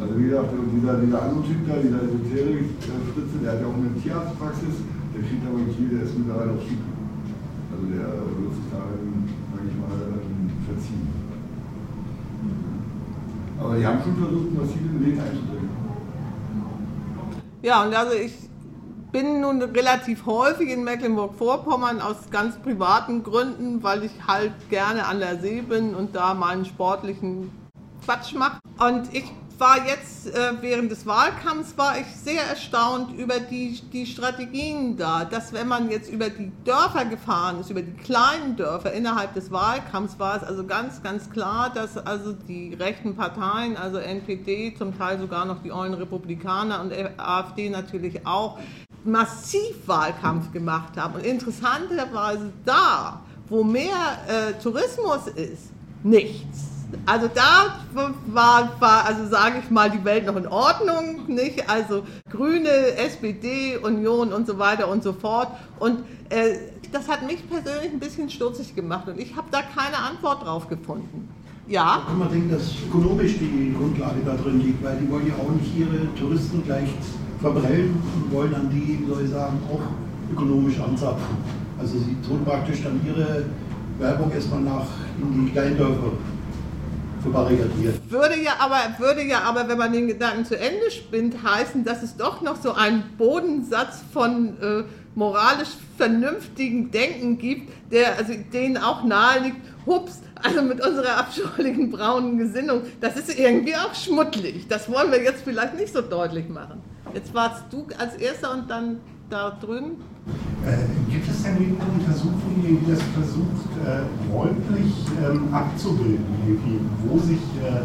D: Also wie gesagt, dieser, dieser andere Typ da, dieser Esoterik-Fritze, der hat ja auch eine Tierarztpraxis, der kriegt aber nicht der ist mittlerweile auf Schieb. Also der wird sich da, sag ich mal, ähm, verziehen. Aber die haben schon versucht, massiv in den Weg einzudringen.
B: Ja, und also ich bin nun relativ häufig in Mecklenburg-Vorpommern aus ganz privaten Gründen, weil ich halt gerne an der See bin und da meinen sportlichen Quatsch mache. Und ich war jetzt äh, während des Wahlkampfs war ich sehr erstaunt über die, die Strategien da, dass wenn man jetzt über die Dörfer gefahren ist, über die kleinen Dörfer innerhalb des Wahlkampfs, war es also ganz, ganz klar, dass also die rechten Parteien, also NPD, zum Teil sogar noch die ollen Republikaner und AfD natürlich auch, massiv Wahlkampf gemacht haben. Und interessanterweise da, wo mehr äh, Tourismus ist, nichts. Also da war, war also sage ich mal, die Welt noch in Ordnung, nicht? Also Grüne, SPD, Union und so weiter und so fort. Und äh, das hat mich persönlich ein bisschen stutzig gemacht und ich habe da keine Antwort drauf gefunden. Ja?
G: Kann man denken, dass ökonomisch die Grundlage da drin liegt, weil die wollen ja auch nicht ihre Touristen gleich verbrellen und wollen an die, soll ich sagen, auch ökonomisch anzapfen. Also sie tun praktisch dann ihre Werbung erstmal nach in die Kleindörfer verbarrikadiert.
B: Würde ja aber, würde ja aber, wenn man den Gedanken zu Ende spinnt, heißen, dass es doch noch so einen Bodensatz von äh, moralisch vernünftigen Denken gibt, der also denen auch nahe liegt, hups, also mit unserer abscheulichen braunen Gesinnung, das ist irgendwie auch schmuddelig. Das wollen wir jetzt vielleicht nicht so deutlich machen. Jetzt warst du als erster und dann da drüben.
H: Äh, gibt es denn irgendeine Untersuchung, die das versucht, äh, räumlich ähm, abzubilden, wo sich äh,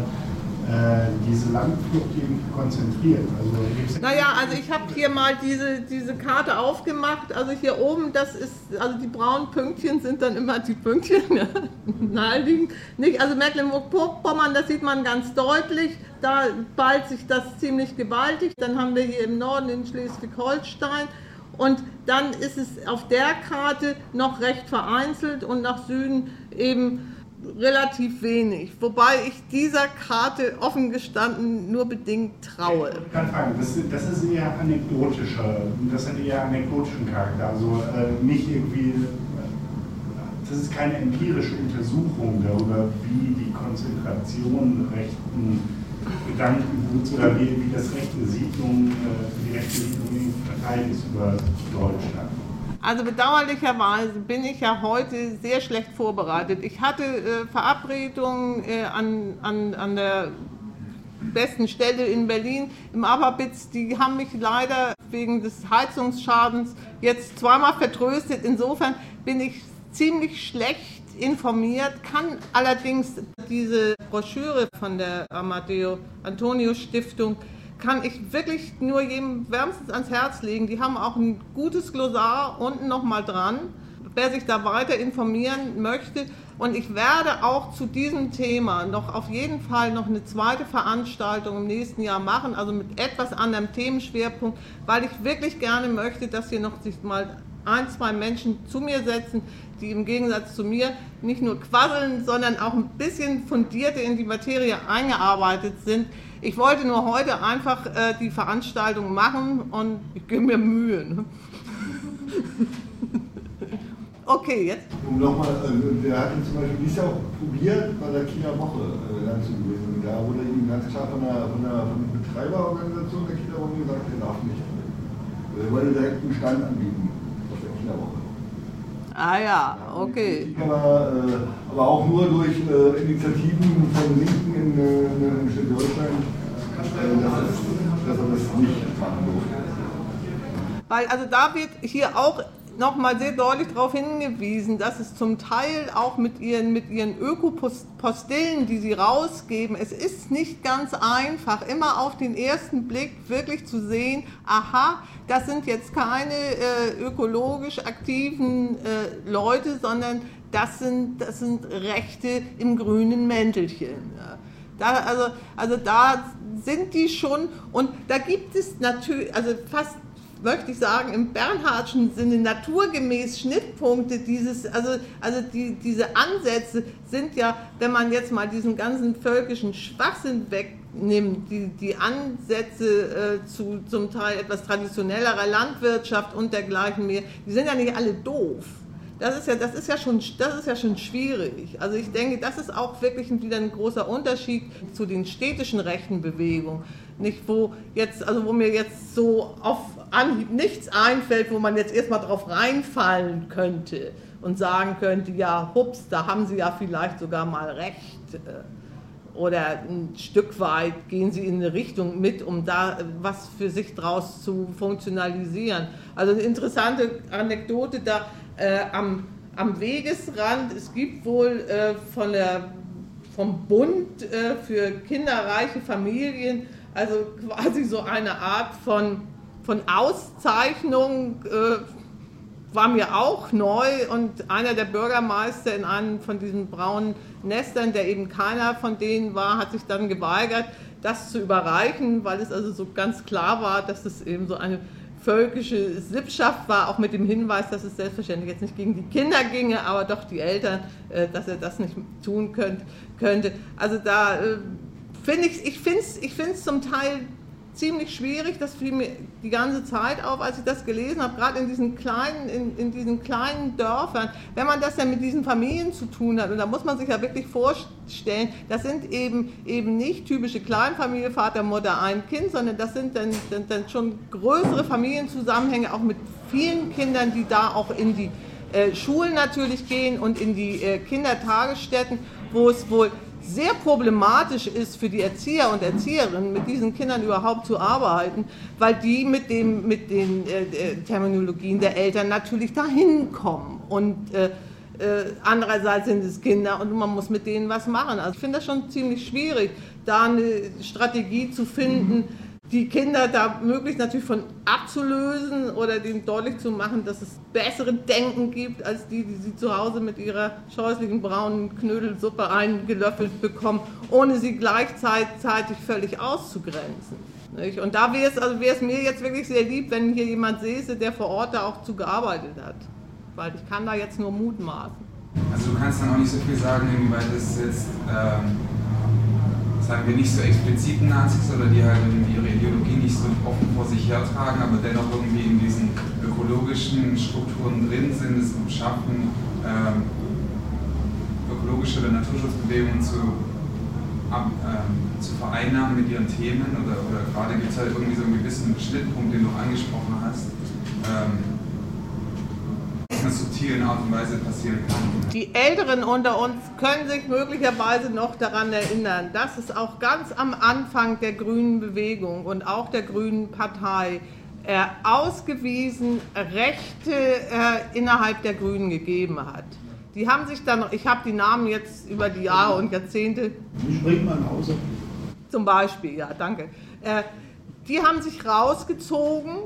H: diese Landflucht irgendwie konzentriert? Also,
B: Naja, also ich habe hier mal diese, diese Karte aufgemacht. Also hier oben, das ist, also die braunen Pünktchen sind dann immer die Pünktchen, ja, [laughs] naheliegend. Nicht, also Mecklenburg-Vorpommern, das sieht man ganz deutlich. Da ballt sich das ziemlich gewaltig. Dann haben wir hier im Norden in Schleswig-Holstein. Und dann ist es auf der Karte noch recht vereinzelt und nach Süden eben relativ wenig. Wobei ich dieser Karte offen gestanden nur bedingt traue.
H: Ich kann fragen, das, das ist eher anekdotischer, das hat eher anekdotischen Charakter, also äh, nicht irgendwie, äh, das ist keine empirische Untersuchung darüber, wie die Konzentration rechten Gedankenguts oder wie, wie das rechte Siedlung, äh, die rechte Siedlung verteilt ist über Deutschland.
B: Also bedauerlicherweise bin ich ja heute sehr schlecht vorbereitet. Ich hatte äh, Verabredungen äh, an, an, an der besten Stelle in Berlin im Aberbitz. Die haben mich leider wegen des Heizungsschadens jetzt zweimal vertröstet. Insofern bin ich ziemlich schlecht informiert, kann allerdings diese Broschüre von der Amadeo Antonio Stiftung kann ich wirklich nur jedem wärmstens ans Herz legen. Die haben auch ein gutes Glossar unten nochmal dran, wer sich da weiter informieren möchte. Und ich werde auch zu diesem Thema noch auf jeden Fall noch eine zweite Veranstaltung im nächsten Jahr machen, also mit etwas anderem Themenschwerpunkt, weil ich wirklich gerne möchte, dass hier noch sich mal ein, zwei Menschen zu mir setzen, die im Gegensatz zu mir nicht nur quasseln, sondern auch ein bisschen fundierter in die Materie eingearbeitet sind. Ich wollte nur heute einfach äh, die Veranstaltung machen und ich gebe mir Mühe. Ne? [laughs] okay, jetzt.
D: Um nochmal, also der hat ihn zum Beispiel dieses Jahr auch probiert, bei der Kieler Woche äh, gewesen. Da wurde ihm ganz klar von der, von der, von der Betreiberorganisation der Kieler Woche gesagt, er darf nicht. Also er wollte direkt einen Stand anbieten auf der Kieler Woche.
B: Ah ja, okay.
D: Aber, äh, aber auch nur durch äh, Initiativen von Linken in, äh, in Schleswig-Holstein, äh, dass, dass er das nicht machen durfte.
B: Weil also da wird hier auch nochmal sehr deutlich darauf hingewiesen, dass es zum Teil auch mit ihren, mit ihren Ökopostillen, die sie rausgeben, es ist nicht ganz einfach, immer auf den ersten Blick wirklich zu sehen, aha, das sind jetzt keine äh, ökologisch aktiven äh, Leute, sondern das sind, das sind Rechte im grünen Mäntelchen. Ja. Da, also, also da sind die schon, und da gibt es natürlich, also fast möchte ich sagen, im Bernhardschen Sinne naturgemäß Schnittpunkte dieses, also, also die, diese Ansätze sind ja, wenn man jetzt mal diesen ganzen völkischen Schwachsinn wegnimmt, die, die Ansätze äh, zu zum Teil etwas traditionellerer Landwirtschaft und dergleichen mehr, die sind ja nicht alle doof. Das ist ja, das ist ja schon, das ist ja schon schwierig. Also ich denke, das ist auch wirklich wieder ein großer Unterschied zu den städtischen rechten Bewegungen. Nicht, wo jetzt, also wo mir jetzt so auf Anhieb nichts einfällt, wo man jetzt erstmal drauf reinfallen könnte und sagen könnte, ja, hups, da haben Sie ja vielleicht sogar mal recht. Oder ein Stück weit gehen Sie in eine Richtung mit, um da was für sich draus zu funktionalisieren. Also eine interessante Anekdote da äh, am, am Wegesrand. Es gibt wohl äh, von der, vom Bund äh, für kinderreiche Familien also quasi so eine Art von, von Auszeichnung. Äh, war mir auch neu und einer der Bürgermeister in einem von diesen braunen Nestern, der eben keiner von denen war, hat sich dann geweigert, das zu überreichen, weil es also so ganz klar war, dass es eben so eine völkische Sippschaft war, auch mit dem Hinweis, dass es selbstverständlich jetzt nicht gegen die Kinder ginge, aber doch die Eltern, äh, dass er das nicht tun könnte. Also da äh, finde ich, ich finde es ich zum Teil ziemlich schwierig, das fiel mir die ganze Zeit auf, als ich das gelesen habe, gerade in diesen kleinen, in, in diesen kleinen Dörfern, wenn man das ja mit diesen Familien zu tun hat, und da muss man sich ja wirklich vorstellen, das sind eben, eben nicht typische Kleinfamilie, Vater, Mutter, ein Kind, sondern das sind dann, dann, dann schon größere Familienzusammenhänge, auch mit vielen Kindern, die da auch in die äh, Schulen natürlich gehen und in die äh, Kindertagesstätten, wo es wohl sehr problematisch ist für die Erzieher und Erzieherinnen, mit diesen Kindern überhaupt zu arbeiten, weil die mit, dem, mit den äh, äh Terminologien der Eltern natürlich dahin kommen. Und äh, äh, andererseits sind es Kinder und man muss mit denen was machen. Also ich finde das schon ziemlich schwierig, da eine Strategie zu finden, die Kinder da möglichst natürlich von abzulösen oder denen deutlich zu machen, dass es bessere Denken gibt, als die, die sie zu Hause mit ihrer scheußlichen braunen Knödelsuppe eingelöffelt bekommen, ohne sie gleichzeitig völlig auszugrenzen. Und da wäre es also mir jetzt wirklich sehr lieb, wenn hier jemand säße, der vor Ort da auch zu gearbeitet hat. Weil ich kann da jetzt nur mutmaßen.
I: Also du kannst dann auch nicht so viel sagen, inwieweit das jetzt ähm sagen wir nicht so expliziten Nazis oder die halt ihre Ideologie nicht so offen vor sich hertragen, aber dennoch irgendwie in diesen ökologischen Strukturen drin sind, es schaffen, ähm, ökologische oder Naturschutzbewegungen zu, ab, ähm, zu vereinnahmen mit ihren Themen oder, oder gerade gibt es halt irgendwie so einen gewissen Schnittpunkt, den du angesprochen hast. Subtilen Art und Weise passieren kann.
B: Die Älteren unter uns können sich möglicherweise noch daran erinnern, dass es auch ganz am Anfang der Grünen Bewegung und auch der Grünen Partei äh, ausgewiesen Rechte äh, innerhalb der Grünen gegeben hat. Die haben sich dann, ich habe die Namen jetzt über die Jahre und Jahrzehnte.
G: Springt man Hause.
B: Zum Beispiel, ja, danke. Äh, die haben sich rausgezogen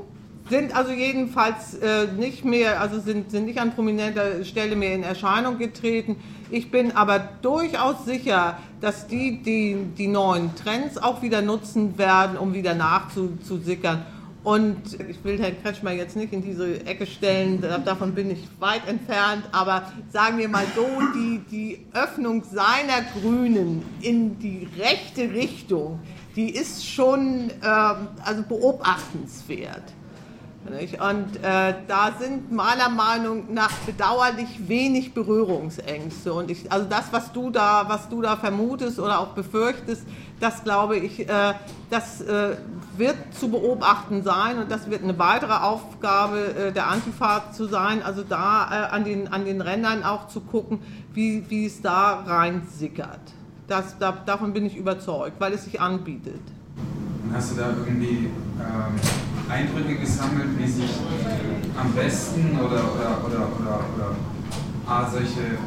B: sind also jedenfalls äh, nicht mehr, also sind, sind nicht an prominenter Stelle mehr in Erscheinung getreten. Ich bin aber durchaus sicher, dass die, die die neuen Trends auch wieder nutzen werden, um wieder nachzusickern. Und ich will Herrn Kretschmer jetzt nicht in diese Ecke stellen, davon bin ich weit entfernt, aber sagen wir mal so, die, die Öffnung seiner Grünen in die rechte Richtung, die ist schon äh, also beobachtenswert. Und äh, da sind meiner Meinung nach bedauerlich wenig Berührungsängste. Und ich, also das, was du da, was du da vermutest oder auch befürchtest, das glaube ich, äh, das äh, wird zu beobachten sein und das wird eine weitere Aufgabe äh, der Antifa zu sein, also da äh, an, den, an den Rändern auch zu gucken, wie, wie es da rein sickert. Das, da, davon bin ich überzeugt, weil es sich anbietet.
I: Hast du da irgendwie ähm Eindrücke gesammelt, wie sich am besten oder, oder, oder, oder, oder A, solche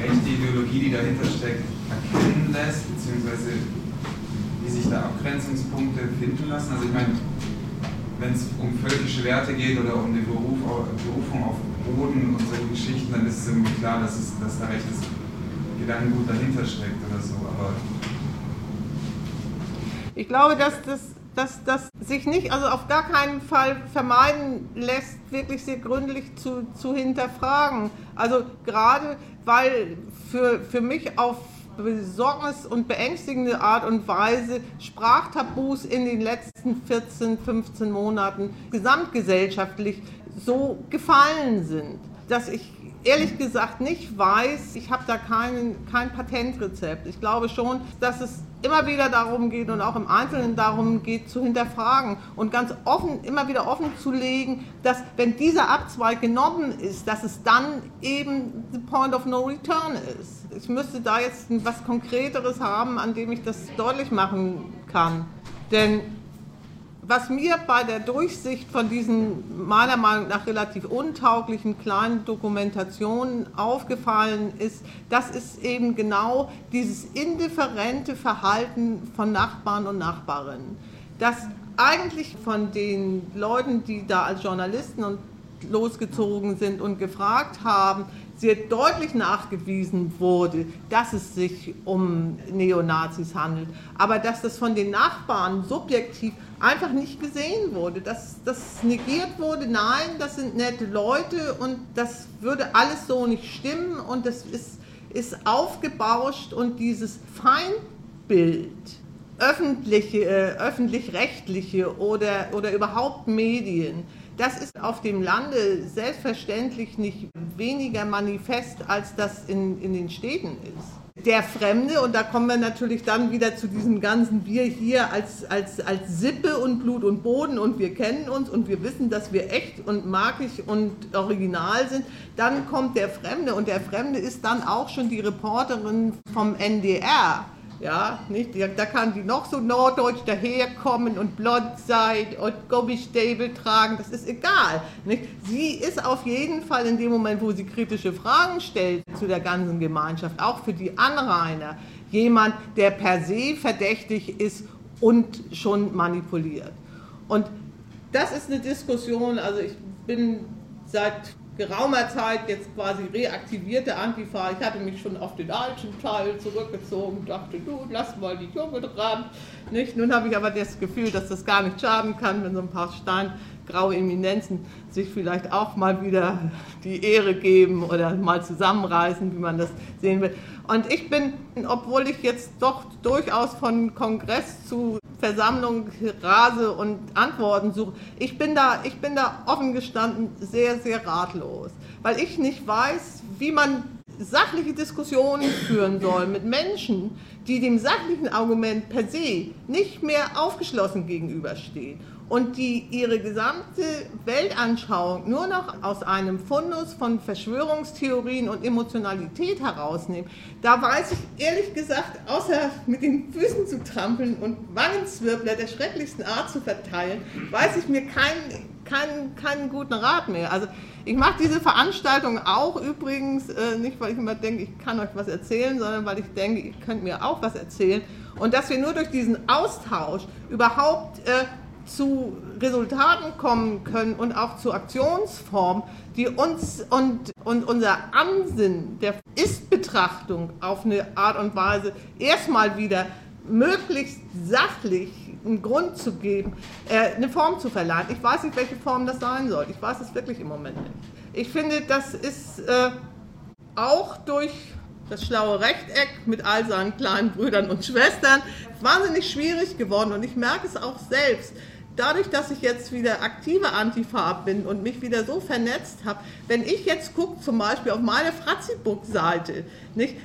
I: rechte Ideologie, die dahinter steckt, erkennen lässt, beziehungsweise wie sich da Abgrenzungspunkte finden lassen. Also ich meine, wenn es um völkische Werte geht oder um die Beruf, Berufung auf Boden und solche Geschichten, dann ist es irgendwie klar, dass, es, dass da rechtes Gedankengut dahinter steckt oder so. Aber
B: Ich glaube, dass das, dass das sich nicht, also auf gar keinen Fall vermeiden lässt, wirklich sehr gründlich zu, zu hinterfragen. Also gerade weil für, für mich auf besorgnis- und beängstigende Art und Weise Sprachtabus in den letzten 14, 15 Monaten gesamtgesellschaftlich so gefallen sind, dass ich ehrlich gesagt nicht weiß, ich habe da kein, kein Patentrezept. Ich glaube schon, dass es immer wieder darum geht und auch im Einzelnen darum geht, zu hinterfragen und ganz offen, immer wieder offen zu legen, dass wenn dieser Abzweig genommen ist, dass es dann eben the point of no return ist. Ich müsste da jetzt was Konkreteres haben, an dem ich das deutlich machen kann. Denn was mir bei der Durchsicht von diesen meiner Meinung nach relativ untauglichen kleinen Dokumentationen aufgefallen ist, das ist eben genau dieses indifferente Verhalten von Nachbarn und Nachbarinnen. Das eigentlich von den Leuten, die da als Journalisten und losgezogen sind und gefragt haben, sehr deutlich nachgewiesen wurde, dass es sich um Neonazis handelt, aber dass das von den Nachbarn subjektiv einfach nicht gesehen wurde, dass das negiert wurde, nein, das sind nette Leute und das würde alles so nicht stimmen und das ist, ist aufgebauscht und dieses Feindbild, öffentliche, äh, öffentlich-rechtliche oder, oder überhaupt Medien, das ist auf dem Lande selbstverständlich nicht weniger manifest, als das in, in den Städten ist. Der Fremde, und da kommen wir natürlich dann wieder zu diesem ganzen Wir hier als, als, als Sippe und Blut und Boden und wir kennen uns und wir wissen, dass wir echt und magisch und original sind. Dann kommt der Fremde und der Fremde ist dann auch schon die Reporterin vom NDR ja, nicht? Da kann die noch so norddeutsch daherkommen und blond sein und Gummistäbel tragen, das ist egal. Nicht? Sie ist auf jeden Fall in dem Moment, wo sie kritische Fragen stellt zu der ganzen Gemeinschaft, auch für die Anrainer, jemand, der per se verdächtig ist und schon manipuliert. Und das ist eine Diskussion, also ich bin seit geraumer Zeit jetzt quasi reaktivierte Antifa. Ich hatte mich schon auf den alten Teil zurückgezogen, dachte, du, lass mal die Junge dran. Nicht? Nun habe ich aber das Gefühl, dass das gar nicht schaden kann, wenn so ein paar steingraue Eminenzen sich vielleicht auch mal wieder die Ehre geben oder mal zusammenreißen, wie man das sehen will. Und ich bin, obwohl ich jetzt doch durchaus von Kongress zu Versammlung rase und Antworten suche. Ich bin da, ich bin da offen gestanden sehr, sehr ratlos, weil ich nicht weiß, wie man sachliche Diskussionen führen soll mit Menschen, die dem sachlichen Argument per se nicht mehr aufgeschlossen gegenüberstehen und die ihre gesamte Weltanschauung nur noch aus einem Fundus von Verschwörungstheorien und Emotionalität herausnehmen, da weiß ich ehrlich gesagt, außer mit den Füßen zu trampeln und Wangenzwirbler der schrecklichsten Art zu verteilen, weiß ich mir keinen keinen, keinen guten Rat mehr. Also ich mache diese Veranstaltung auch übrigens äh, nicht, weil ich immer denke, ich kann euch was erzählen, sondern weil ich denke, ihr könnt mir auch was erzählen. Und dass wir nur durch diesen Austausch überhaupt äh, zu Resultaten kommen können und auch zu Aktionsformen, die uns und, und unser Ansinnen der Ist-Betrachtung auf eine Art und Weise erstmal wieder möglichst sachlich einen Grund zu geben, äh, eine Form zu verleihen. Ich weiß nicht, welche Form das sein soll. Ich weiß es wirklich im Moment nicht. Ich finde, das ist äh, auch durch das schlaue Rechteck mit all seinen kleinen Brüdern und Schwestern wahnsinnig schwierig geworden. Und ich merke es auch selbst, dadurch, dass ich jetzt wieder aktive Antifa bin und mich wieder so vernetzt habe, wenn ich jetzt gucke, zum Beispiel auf meine Fratzi-Book-Seite,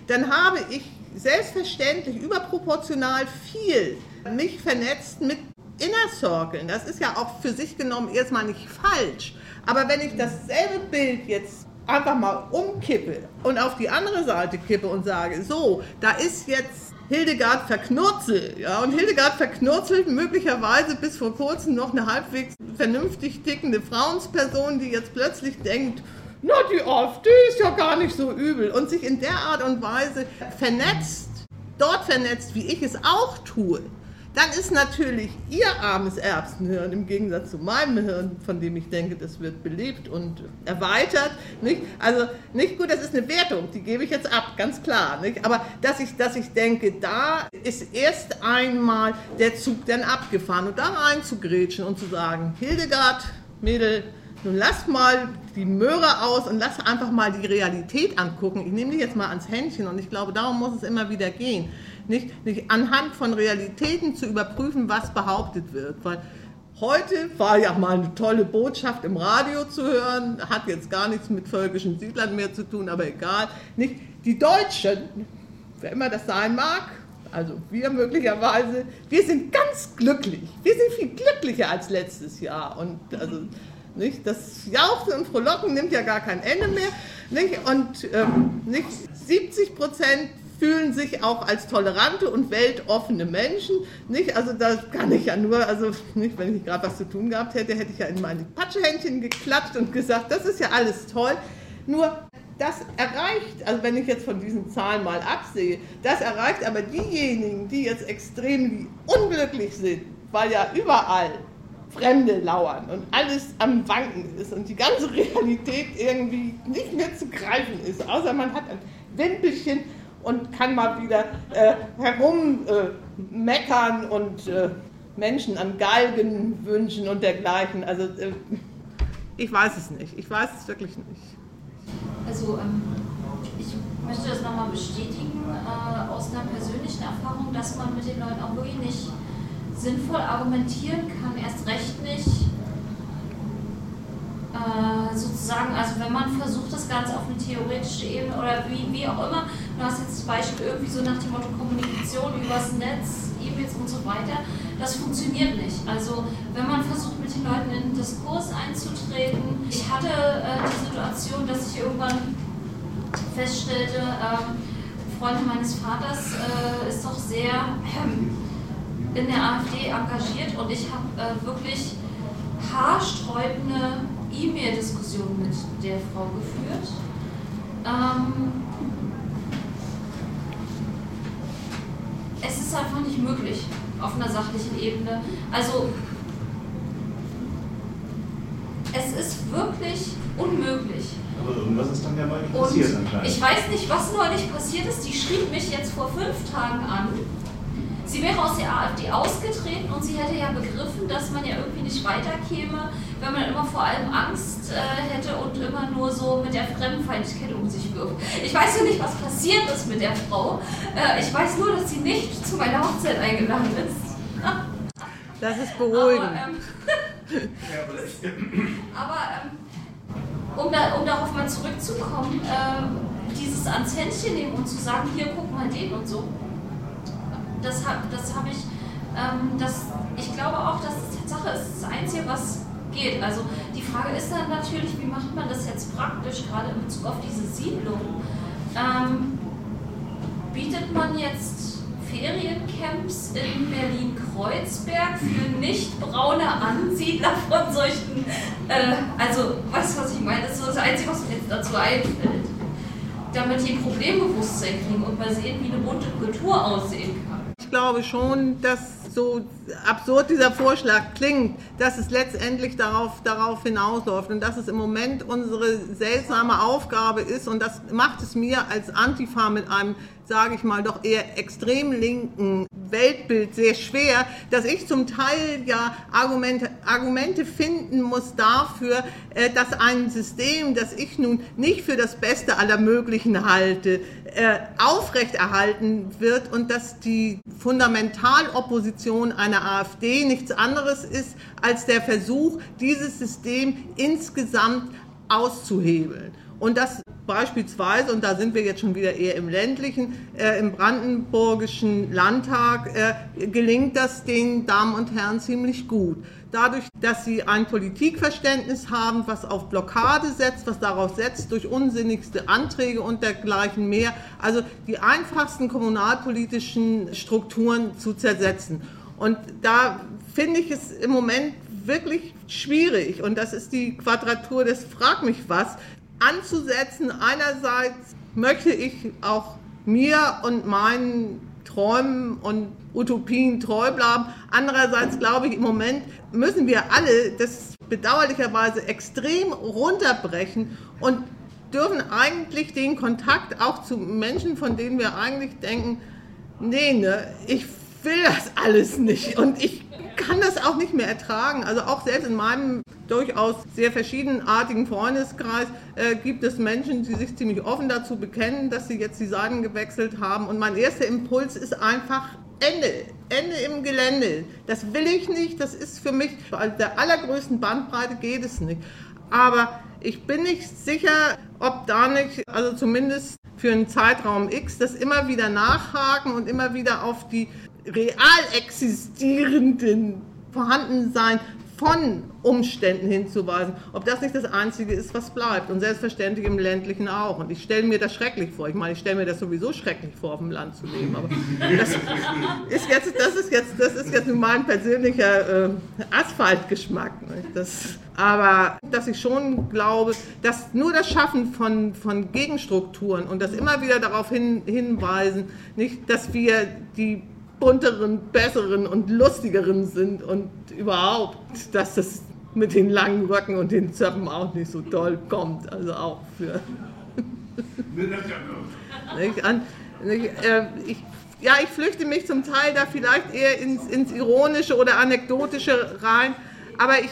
B: dann habe ich selbstverständlich überproportional viel mich vernetzt mit Inner Circle. Das ist ja auch für sich genommen erstmal nicht falsch. Aber wenn ich dasselbe Bild jetzt einfach mal umkippe und auf die andere Seite kippe und sage, so, da ist jetzt Hildegard Verknurzel. Ja, und Hildegard verknurzelt möglicherweise bis vor kurzem noch eine halbwegs vernünftig tickende Frauensperson, die jetzt plötzlich denkt, na, die AfD ist ja gar nicht so übel und sich in der Art und Weise vernetzt, dort vernetzt, wie ich es auch tue, dann ist natürlich Ihr armes Erbsenhirn im Gegensatz zu meinem Hirn, von dem ich denke, das wird belebt und erweitert. Nicht? Also nicht gut, das ist eine Wertung, die gebe ich jetzt ab, ganz klar. Nicht? Aber dass ich, dass ich denke, da ist erst einmal der Zug dann abgefahren und da rein zu grätschen und zu sagen, Hildegard, Mädel, nun lass mal die Möhre aus und lass einfach mal die Realität angucken. Ich nehme dich jetzt mal ans Händchen und ich glaube, darum muss es immer wieder gehen. Nicht, nicht anhand von Realitäten zu überprüfen, was behauptet wird. Weil heute war ja mal eine tolle Botschaft im Radio zu hören, hat jetzt gar nichts mit völkischen Siedlern mehr zu tun, aber egal. Nicht, die Deutschen, wer immer das sein mag, also wir möglicherweise, wir sind ganz glücklich. Wir sind viel glücklicher als letztes Jahr. Und also nicht? Das Jauchzen und Frohlocken nimmt ja gar kein Ende mehr. Nicht? Und ähm, nicht? 70 Prozent fühlen sich auch als tolerante und weltoffene Menschen. Nicht? Also da kann ich ja nur, also nicht, wenn ich gerade was zu tun gehabt hätte, hätte ich ja in meine Patschehändchen geklatscht und gesagt, das ist ja alles toll. Nur das erreicht, also wenn ich jetzt von diesen Zahlen mal absehe, das erreicht aber diejenigen, die jetzt extrem unglücklich sind, weil ja überall Fremde lauern und alles am Wanken ist und die ganze [laughs] Realität irgendwie nicht mehr zu greifen ist, außer man hat ein Wimpelchen und kann mal wieder äh, herummeckern äh, und äh, Menschen an Galgen wünschen und dergleichen. Also äh, ich weiß es nicht, ich weiß es wirklich nicht.
E: Also ähm, ich möchte das nochmal bestätigen äh, aus einer persönlichen Erfahrung, dass man mit den Leuten auch wirklich nicht sinnvoll argumentieren kann, erst recht nicht äh, sozusagen, also wenn man versucht, das Ganze auf eine theoretische Ebene oder wie, wie auch immer, du hast jetzt zum Beispiel irgendwie so nach dem Motto Kommunikation übers Netz, E-Mails und so weiter, das funktioniert nicht. Also wenn man versucht, mit den Leuten in den Diskurs einzutreten, ich hatte äh, die Situation, dass ich irgendwann feststellte, äh, Freund meines Vaters äh, ist doch sehr ähm, in der AfD engagiert und ich habe äh, wirklich haarsträubende E-Mail-Diskussionen mit der Frau geführt. Ähm, es ist einfach nicht möglich auf einer sachlichen Ebene. Also es ist wirklich unmöglich.
F: Aber irgendwas ist dann ja mal passiert.
E: Ich weiß nicht, was nur nicht passiert ist. Die schrieb mich jetzt vor fünf Tagen an Sie wäre aus der AfD ausgetreten und sie hätte ja begriffen, dass man ja irgendwie nicht weiterkäme, wenn man immer vor allem Angst äh, hätte und immer nur so mit der Fremdenfeindlichkeit um sich wirft. Ich weiß ja nicht, was passiert ist mit der Frau. Äh, ich weiß nur, dass sie nicht zu meiner Hochzeit eingeladen ist. [laughs]
B: das ist beruhigend.
E: Aber, ähm, [laughs] aber ähm, um, da, um darauf mal zurückzukommen, äh, dieses ans Händchen nehmen und zu sagen, hier guck mal den und so das habe das hab ich, ähm, das, ich glaube auch, dass es Tatsache ist, das Einzige, was geht. Also die Frage ist dann natürlich, wie macht man das jetzt praktisch, gerade in Bezug auf diese Siedlung? Ähm, bietet man jetzt Feriencamps in Berlin-Kreuzberg für nicht braune Ansiedler von solchen, äh, also weißt du, was ich meine? Das ist das Einzige, was mir jetzt dazu einfällt. Damit die Problembewusstsein kriegen und mal sehen, wie eine bunte Kultur aussehen
B: glaube schon, dass so absurd dieser Vorschlag klingt, dass es letztendlich darauf, darauf hinausläuft und dass es im Moment unsere seltsame Aufgabe ist und das macht es mir als Antifa mit einem sage ich mal, doch eher extrem linken Weltbild sehr schwer, dass ich zum Teil ja Argumente, Argumente finden muss dafür, äh, dass ein System, das ich nun nicht für das Beste aller Möglichen halte, äh, aufrechterhalten wird und dass die Fundamentalopposition einer AfD nichts anderes ist als der Versuch, dieses System insgesamt auszuhebeln. Und das beispielsweise, und da sind wir jetzt schon wieder eher im ländlichen, äh, im brandenburgischen Landtag, äh, gelingt das den Damen und Herren ziemlich gut. Dadurch, dass sie ein Politikverständnis haben, was auf Blockade setzt, was darauf setzt, durch unsinnigste Anträge und dergleichen mehr, also die einfachsten kommunalpolitischen Strukturen zu zersetzen. Und da finde ich es im Moment wirklich schwierig. Und das ist die Quadratur des Frag mich was, anzusetzen. Einerseits möchte ich auch mir und meinen Träumen und Utopien treu bleiben. Andererseits glaube ich, im Moment müssen wir alle das bedauerlicherweise extrem runterbrechen und dürfen eigentlich den Kontakt auch zu Menschen, von denen wir eigentlich denken, nee, ne, ich will das alles nicht und ich kann das auch nicht mehr ertragen. Also auch selbst in meinem durchaus sehr verschiedenartigen Freundeskreis äh, gibt es Menschen, die sich ziemlich offen dazu bekennen, dass sie jetzt die Seiten gewechselt haben. Und mein erster Impuls ist einfach Ende, Ende im Gelände. Das will ich nicht, das ist für mich, bei der allergrößten Bandbreite geht es nicht. Aber ich bin nicht sicher, ob da nicht, also zumindest für einen Zeitraum X, das immer wieder nachhaken und immer wieder auf die real existierenden Vorhandensein von Umständen hinzuweisen, ob das nicht das Einzige ist, was bleibt. Und selbstverständlich im ländlichen auch. Und ich stelle mir das schrecklich vor. Ich meine, ich stelle mir das sowieso schrecklich vor, auf dem Land zu leben. Aber das ist jetzt, das ist jetzt, das ist jetzt mein persönlicher äh, Asphaltgeschmack. Das, aber dass ich schon glaube, dass nur das Schaffen von, von Gegenstrukturen und das immer wieder darauf hin, hinweisen, nicht, dass wir die bunteren, besseren und lustigeren sind und überhaupt, dass das mit den langen Röcken und den Zöpfen auch nicht so toll kommt. Also auch für. [laughs] nicht, an, nicht, äh, ich, ja, ich flüchte mich zum Teil da vielleicht eher ins, ins Ironische oder Anekdotische rein, aber ich,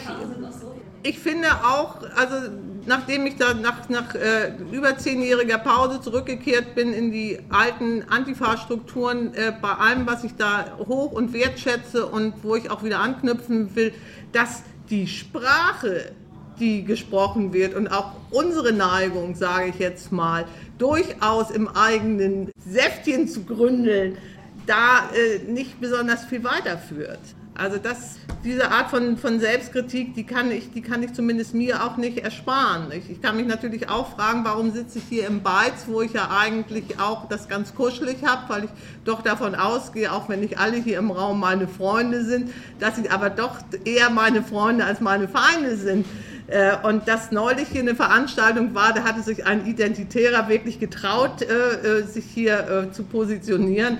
B: ich finde auch, also nachdem ich da nach, nach äh, über zehnjähriger Pause zurückgekehrt bin in die alten Antifa-Strukturen, äh, bei allem, was ich da hoch und wertschätze und wo ich auch wieder anknüpfen will, dass die Sprache, die gesprochen wird und auch unsere Neigung, sage ich jetzt mal, durchaus im eigenen Säftchen zu gründeln, da äh, nicht besonders viel weiterführt. Also das, diese Art von, von Selbstkritik, die kann, ich, die kann ich zumindest mir auch nicht ersparen. Ich, ich kann mich natürlich auch fragen, warum sitze ich hier im Beiz, wo ich ja eigentlich auch das ganz kuschelig habe, weil ich doch davon ausgehe, auch wenn nicht alle hier im Raum meine Freunde sind, dass sie aber doch eher meine Freunde als meine Feinde sind. Äh, und dass neulich hier eine Veranstaltung war, da hatte sich ein Identitärer wirklich getraut, äh, äh, sich hier zu positionieren.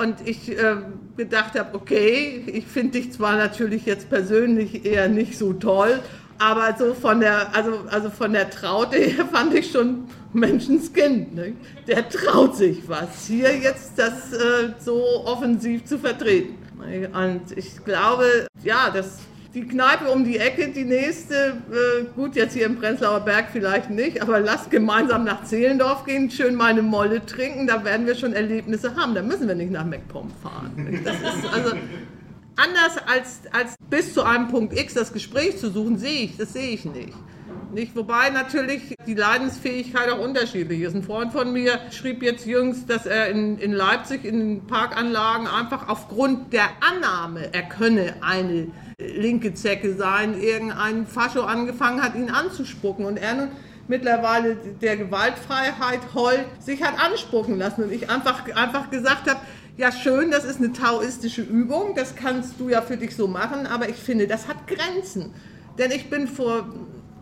B: Und ich gedacht habe, okay, ich finde dich zwar natürlich jetzt persönlich eher nicht so toll, aber so von der, also, also von der Traute her [laughs] fand ich schon Menschenskind. Ne? Der traut sich was, hier jetzt das äh, so offensiv zu vertreten. Und ich glaube, ja, das die Kneipe um die Ecke, die nächste, äh, gut, jetzt hier im Prenzlauer Berg vielleicht nicht, aber lasst gemeinsam nach Zehlendorf gehen, schön meine Molle trinken, da werden wir schon Erlebnisse haben. Da müssen wir nicht nach MacPom fahren. Das ist also anders als, als bis zu einem Punkt X das Gespräch zu suchen, sehe ich, das sehe ich nicht. Nicht? Wobei natürlich die Leidensfähigkeit auch unterschiedlich ist. Ein Freund von mir schrieb jetzt jüngst, dass er in, in Leipzig in Parkanlagen einfach aufgrund der Annahme, er könne eine linke Zecke sein, irgendein Fascho angefangen hat, ihn anzuspucken. Und er nun mittlerweile der Gewaltfreiheit heult, sich hat anspucken lassen. Und ich einfach, einfach gesagt habe, ja schön, das ist eine taoistische Übung, das kannst du ja für dich so machen, aber ich finde, das hat Grenzen. Denn ich bin vor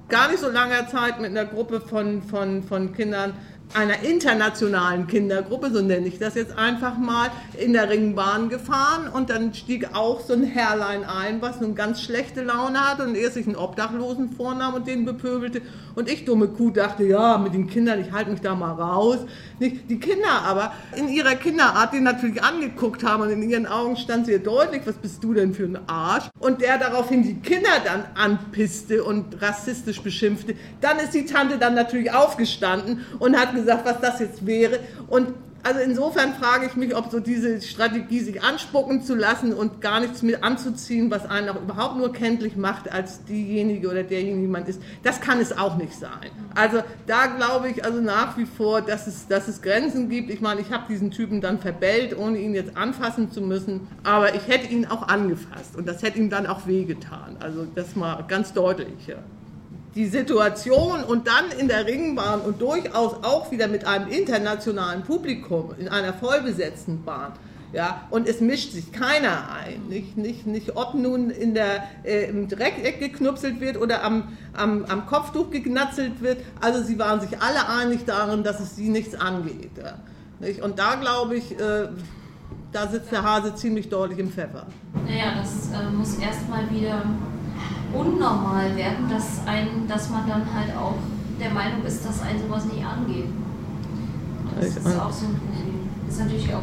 B: gar nicht so langer Zeit mit einer Gruppe von, von, von Kindern einer internationalen Kindergruppe, so nenne ich das jetzt einfach mal, in der Ringbahn gefahren und dann stieg auch so ein Herrlein ein, was nun ganz schlechte Laune hatte und er sich einen Obdachlosen vornahm und den bepöbelte und ich, dumme Kuh, dachte, ja, mit den Kindern, ich halte mich da mal raus. Die Kinder aber in ihrer Kinderart den natürlich angeguckt haben und in ihren Augen stand sehr deutlich, was bist du denn für ein Arsch? Und der daraufhin die Kinder dann anpisste und rassistisch beschimpfte. Dann ist die Tante dann natürlich aufgestanden und hat gesagt, was das jetzt wäre. Und also insofern frage ich mich, ob so diese Strategie, sich anspucken zu lassen und gar nichts mit anzuziehen, was einen auch überhaupt nur kenntlich macht als diejenige oder derjenige, man ist, das kann es auch nicht sein. Also da glaube ich also nach wie vor, dass es, dass es Grenzen gibt. Ich meine, ich habe diesen Typen dann verbellt, ohne ihn jetzt anfassen zu müssen, aber ich hätte ihn auch angefasst und das hätte ihm dann auch wehgetan. Also das mal ganz deutlich. Ja die Situation und dann in der Ringbahn und durchaus auch wieder mit einem internationalen Publikum in einer vollbesetzten Bahn. Ja, und es mischt sich keiner ein. Nicht, nicht, nicht ob nun in der, äh, im Dreckeck geknupselt wird oder am, am, am Kopftuch geknatzelt wird. Also sie waren sich alle einig darin, dass es sie nichts angeht. Ja. Nicht? Und da glaube ich, äh, da sitzt der Hase ziemlich deutlich im Pfeffer.
E: Naja, das äh, muss erstmal wieder unnormal werden, dass, ein, dass man dann halt auch der Meinung ist, dass ein sowas nicht angeht. Das ist auch so ein Problem. Ist natürlich auch.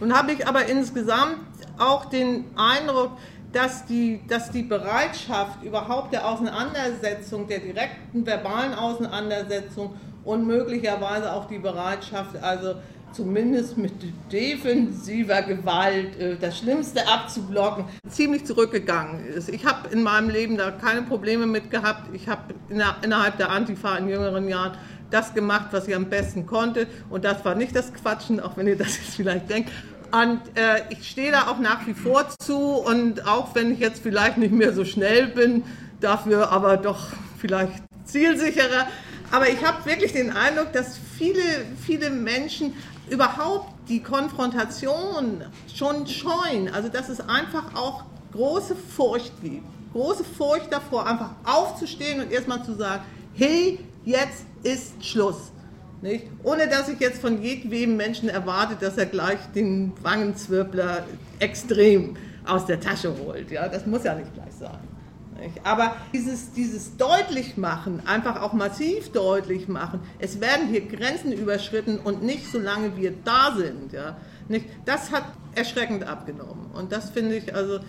B: Nun habe ich aber insgesamt auch den Eindruck, dass die, dass die Bereitschaft überhaupt der Auseinandersetzung, der direkten verbalen Auseinandersetzung und möglicherweise auch die Bereitschaft, also zumindest mit defensiver Gewalt äh, das Schlimmste abzublocken, ziemlich zurückgegangen ist. Ich habe in meinem Leben da keine Probleme mit gehabt. Ich habe innerhalb der Antifa in jüngeren Jahren das gemacht, was ich am besten konnte. Und das war nicht das Quatschen, auch wenn ihr das jetzt vielleicht denkt. Und äh, ich stehe da auch nach wie vor zu. Und auch wenn ich jetzt vielleicht nicht mehr so schnell bin, dafür aber doch vielleicht zielsicherer. Aber ich habe wirklich den Eindruck, dass viele, viele Menschen überhaupt die Konfrontation schon scheuen. Also dass es einfach auch große Furcht gibt. Große Furcht davor, einfach aufzustehen und erstmal zu sagen, hey, jetzt ist Schluss. Nicht? Ohne dass ich jetzt von jedem Menschen erwarte, dass er gleich den Wangenzwirbler extrem aus der Tasche holt. Ja? Das muss ja nicht gleich sein. Aber dieses, dieses deutlich machen, einfach auch massiv deutlich machen, es werden hier Grenzen überschritten und nicht solange wir da sind. Ja? Nicht? Das hat erschreckend abgenommen. Und das finde ich, also,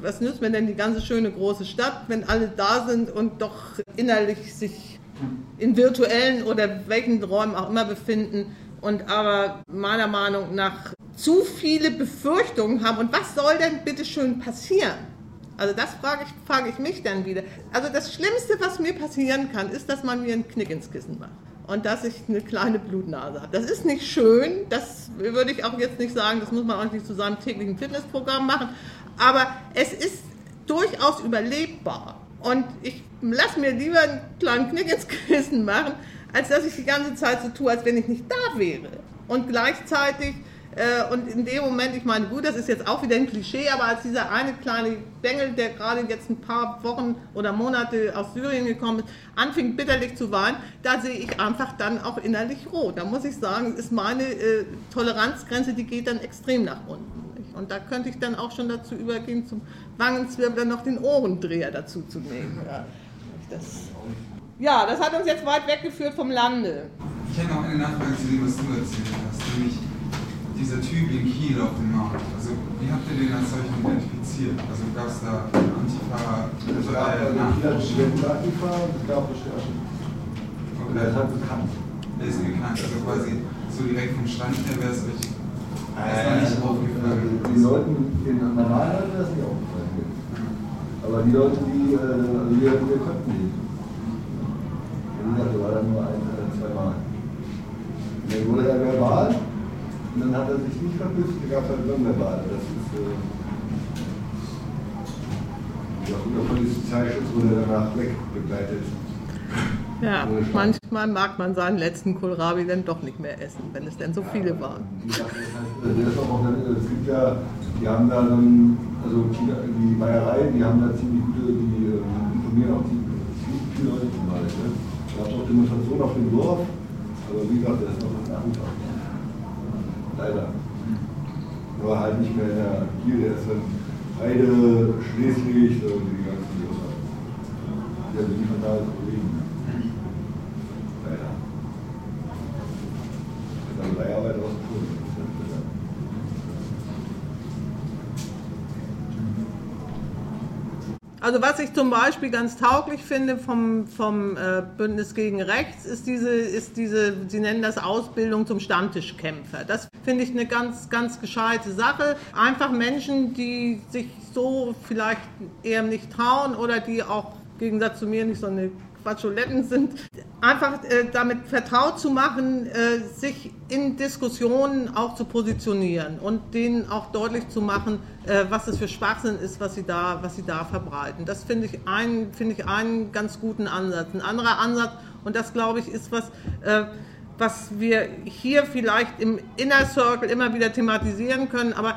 B: was nützt mir denn die ganze schöne große Stadt, wenn alle da sind und doch innerlich sich in virtuellen oder welchen Räumen auch immer befinden und aber meiner Meinung nach zu viele Befürchtungen haben. Und was soll denn bitte schön passieren? Also das frage ich, frage ich mich dann wieder. Also das Schlimmste, was mir passieren kann, ist, dass man mir einen Knick ins Kissen macht und dass ich eine kleine Blutnase habe. Das ist nicht schön, das würde ich auch jetzt nicht sagen, das muss man auch nicht zu seinem täglichen Fitnessprogramm machen, aber es ist durchaus überlebbar. Und ich lasse mir lieber einen kleinen Knick ins [laughs] Kissen machen, als dass ich die ganze Zeit so tue, als wenn ich nicht da wäre. Und gleichzeitig und in dem Moment, ich meine, gut, das ist jetzt auch wieder ein Klischee, aber als dieser eine kleine Bengel, der gerade jetzt ein paar Wochen oder Monate aus Syrien gekommen ist, anfing bitterlich zu weinen, da sehe ich einfach dann auch innerlich rot. Da muss ich sagen, ist meine äh, Toleranzgrenze, die geht dann extrem nach unten. Nicht? Und da könnte ich dann auch schon dazu übergehen, zum Wangenzwirbler noch den Ohrendreher dazu zu nehmen. Ja das, ja, das hat uns jetzt weit weggeführt vom Lande.
I: Ich hätte noch eine Nachfrage zu dem, was du erzählt hast, nämlich dieser Typ in Kiel auf dem Markt, also wie habt ihr den als solchen identifiziert? Also gab es da Antifa, also
D: äh, Nachrichten? Antifa, es gab Recherchen. Okay. Der ist halt bekannt.
I: Der ist bekannt, also quasi so direkt vom Stand her wäre es euch
D: äh, nicht aufgefallen. Die Leuten in Normalheit wäre es nicht aufgefallen. Aber die Leute, die, äh, wir, wir konnten die. Wie gesagt, war dann nur ein, äh, zwei Mal. Dann wurde er verbal und dann hat er sich nicht verpisst, da gab es halt nonverbal. Das ist, äh, ja, der Polizeischutz wurde danach wegbegleitet.
B: Ja, manchmal mag man seinen letzten Kohlrabi dann doch nicht mehr essen, wenn es denn so viele waren.
D: es gibt ja, die haben da dann, also die Meiereien, die haben da ziemlich gute, die äh, informieren auch ziemlich viele Leute zum Beispiel. Ne? Da gab es auch Demonstrationen auf dem Dorf, aber wie gesagt, der ist noch das Nachmittag leider. Nur halt nicht mehr in der Kiel, der ist dann Heide, Schleswig, die ganzen Jungs. Ja, die von da ist Kollegen. Leider. Dann Leiharbeit ausgefunden.
B: Also was ich zum Beispiel ganz tauglich finde vom, vom äh, Bündnis gegen Rechts, ist diese, ist diese, Sie nennen das Ausbildung zum Stammtischkämpfer. Das finde ich eine ganz, ganz gescheite Sache. Einfach Menschen, die sich so vielleicht eher nicht trauen oder die auch im Gegensatz zu mir nicht so eine Quatscholetten sind, einfach äh, damit vertraut zu machen, äh, sich in Diskussionen auch zu positionieren und denen auch deutlich zu machen, äh, was es für Schwachsinn ist, was sie da, was sie da verbreiten. Das finde ich, ein, find ich einen ganz guten Ansatz. Ein anderer Ansatz, und das glaube ich ist was, äh, was wir hier vielleicht im Inner Circle immer wieder thematisieren können, aber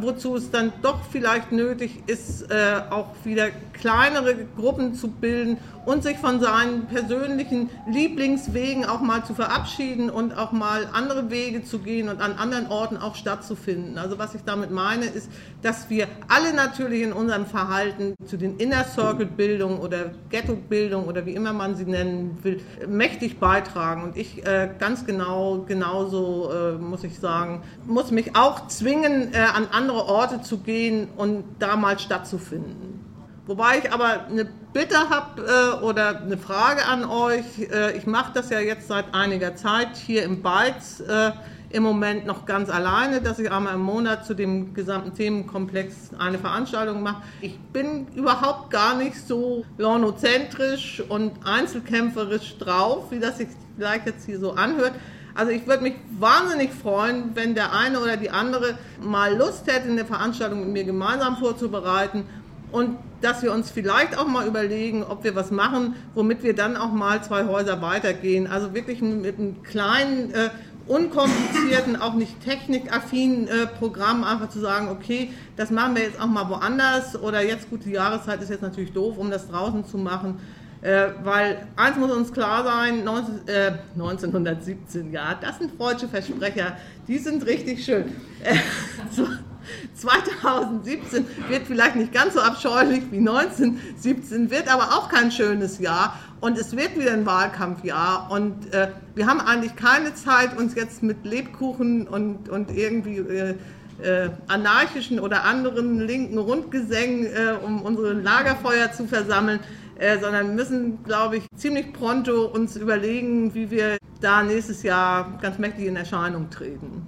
B: wozu es dann doch vielleicht nötig ist, äh, auch wieder kleinere Gruppen zu bilden und sich von seinen persönlichen Lieblingswegen auch mal zu verabschieden und auch mal andere Wege zu gehen und an anderen Orten auch stattzufinden. Also was ich damit meine, ist, dass wir alle natürlich in unserem Verhalten zu den Inner Circle Bildungen oder Ghetto Bildung oder wie immer man sie nennen will, mächtig beitragen. Und ich äh, ganz genau, genauso äh, muss ich sagen, muss mich auch zwingen, äh, an andere Orte zu gehen und da mal stattzufinden. Wobei ich aber eine Bitte habe äh, oder eine Frage an euch. Äh, ich mache das ja jetzt seit einiger Zeit hier im Beiz äh, im Moment noch ganz alleine, dass ich einmal im Monat zu dem gesamten Themenkomplex eine Veranstaltung mache. Ich bin überhaupt gar nicht so lornozentrisch und einzelkämpferisch drauf, wie das sich vielleicht jetzt hier so anhört. Also ich würde mich wahnsinnig freuen, wenn der eine oder die andere mal Lust hätte, eine Veranstaltung mit mir gemeinsam vorzubereiten und dass wir uns vielleicht auch mal überlegen, ob wir was machen, womit wir dann auch mal zwei Häuser weitergehen. Also wirklich mit einem kleinen, äh, unkomplizierten, auch nicht technikaffinen äh, Programm einfach zu sagen, okay, das machen wir jetzt auch mal woanders oder jetzt gut, die Jahreszeit ist jetzt natürlich doof, um das draußen zu machen. Äh, weil eins muss uns klar sein, 19, äh, 1917, ja, das sind freudsche Versprecher, die sind richtig schön. [laughs] Äh, 2017 wird vielleicht nicht ganz so abscheulich wie 1917, wird aber auch kein schönes Jahr. Und es wird wieder ein Wahlkampfjahr. Und äh, wir haben eigentlich keine Zeit, uns jetzt mit Lebkuchen und, und irgendwie äh, äh, anarchischen oder anderen linken Rundgesängen äh, um unsere Lagerfeuer zu versammeln, äh, sondern müssen, glaube ich, ziemlich pronto uns überlegen, wie wir da nächstes Jahr ganz mächtig in Erscheinung treten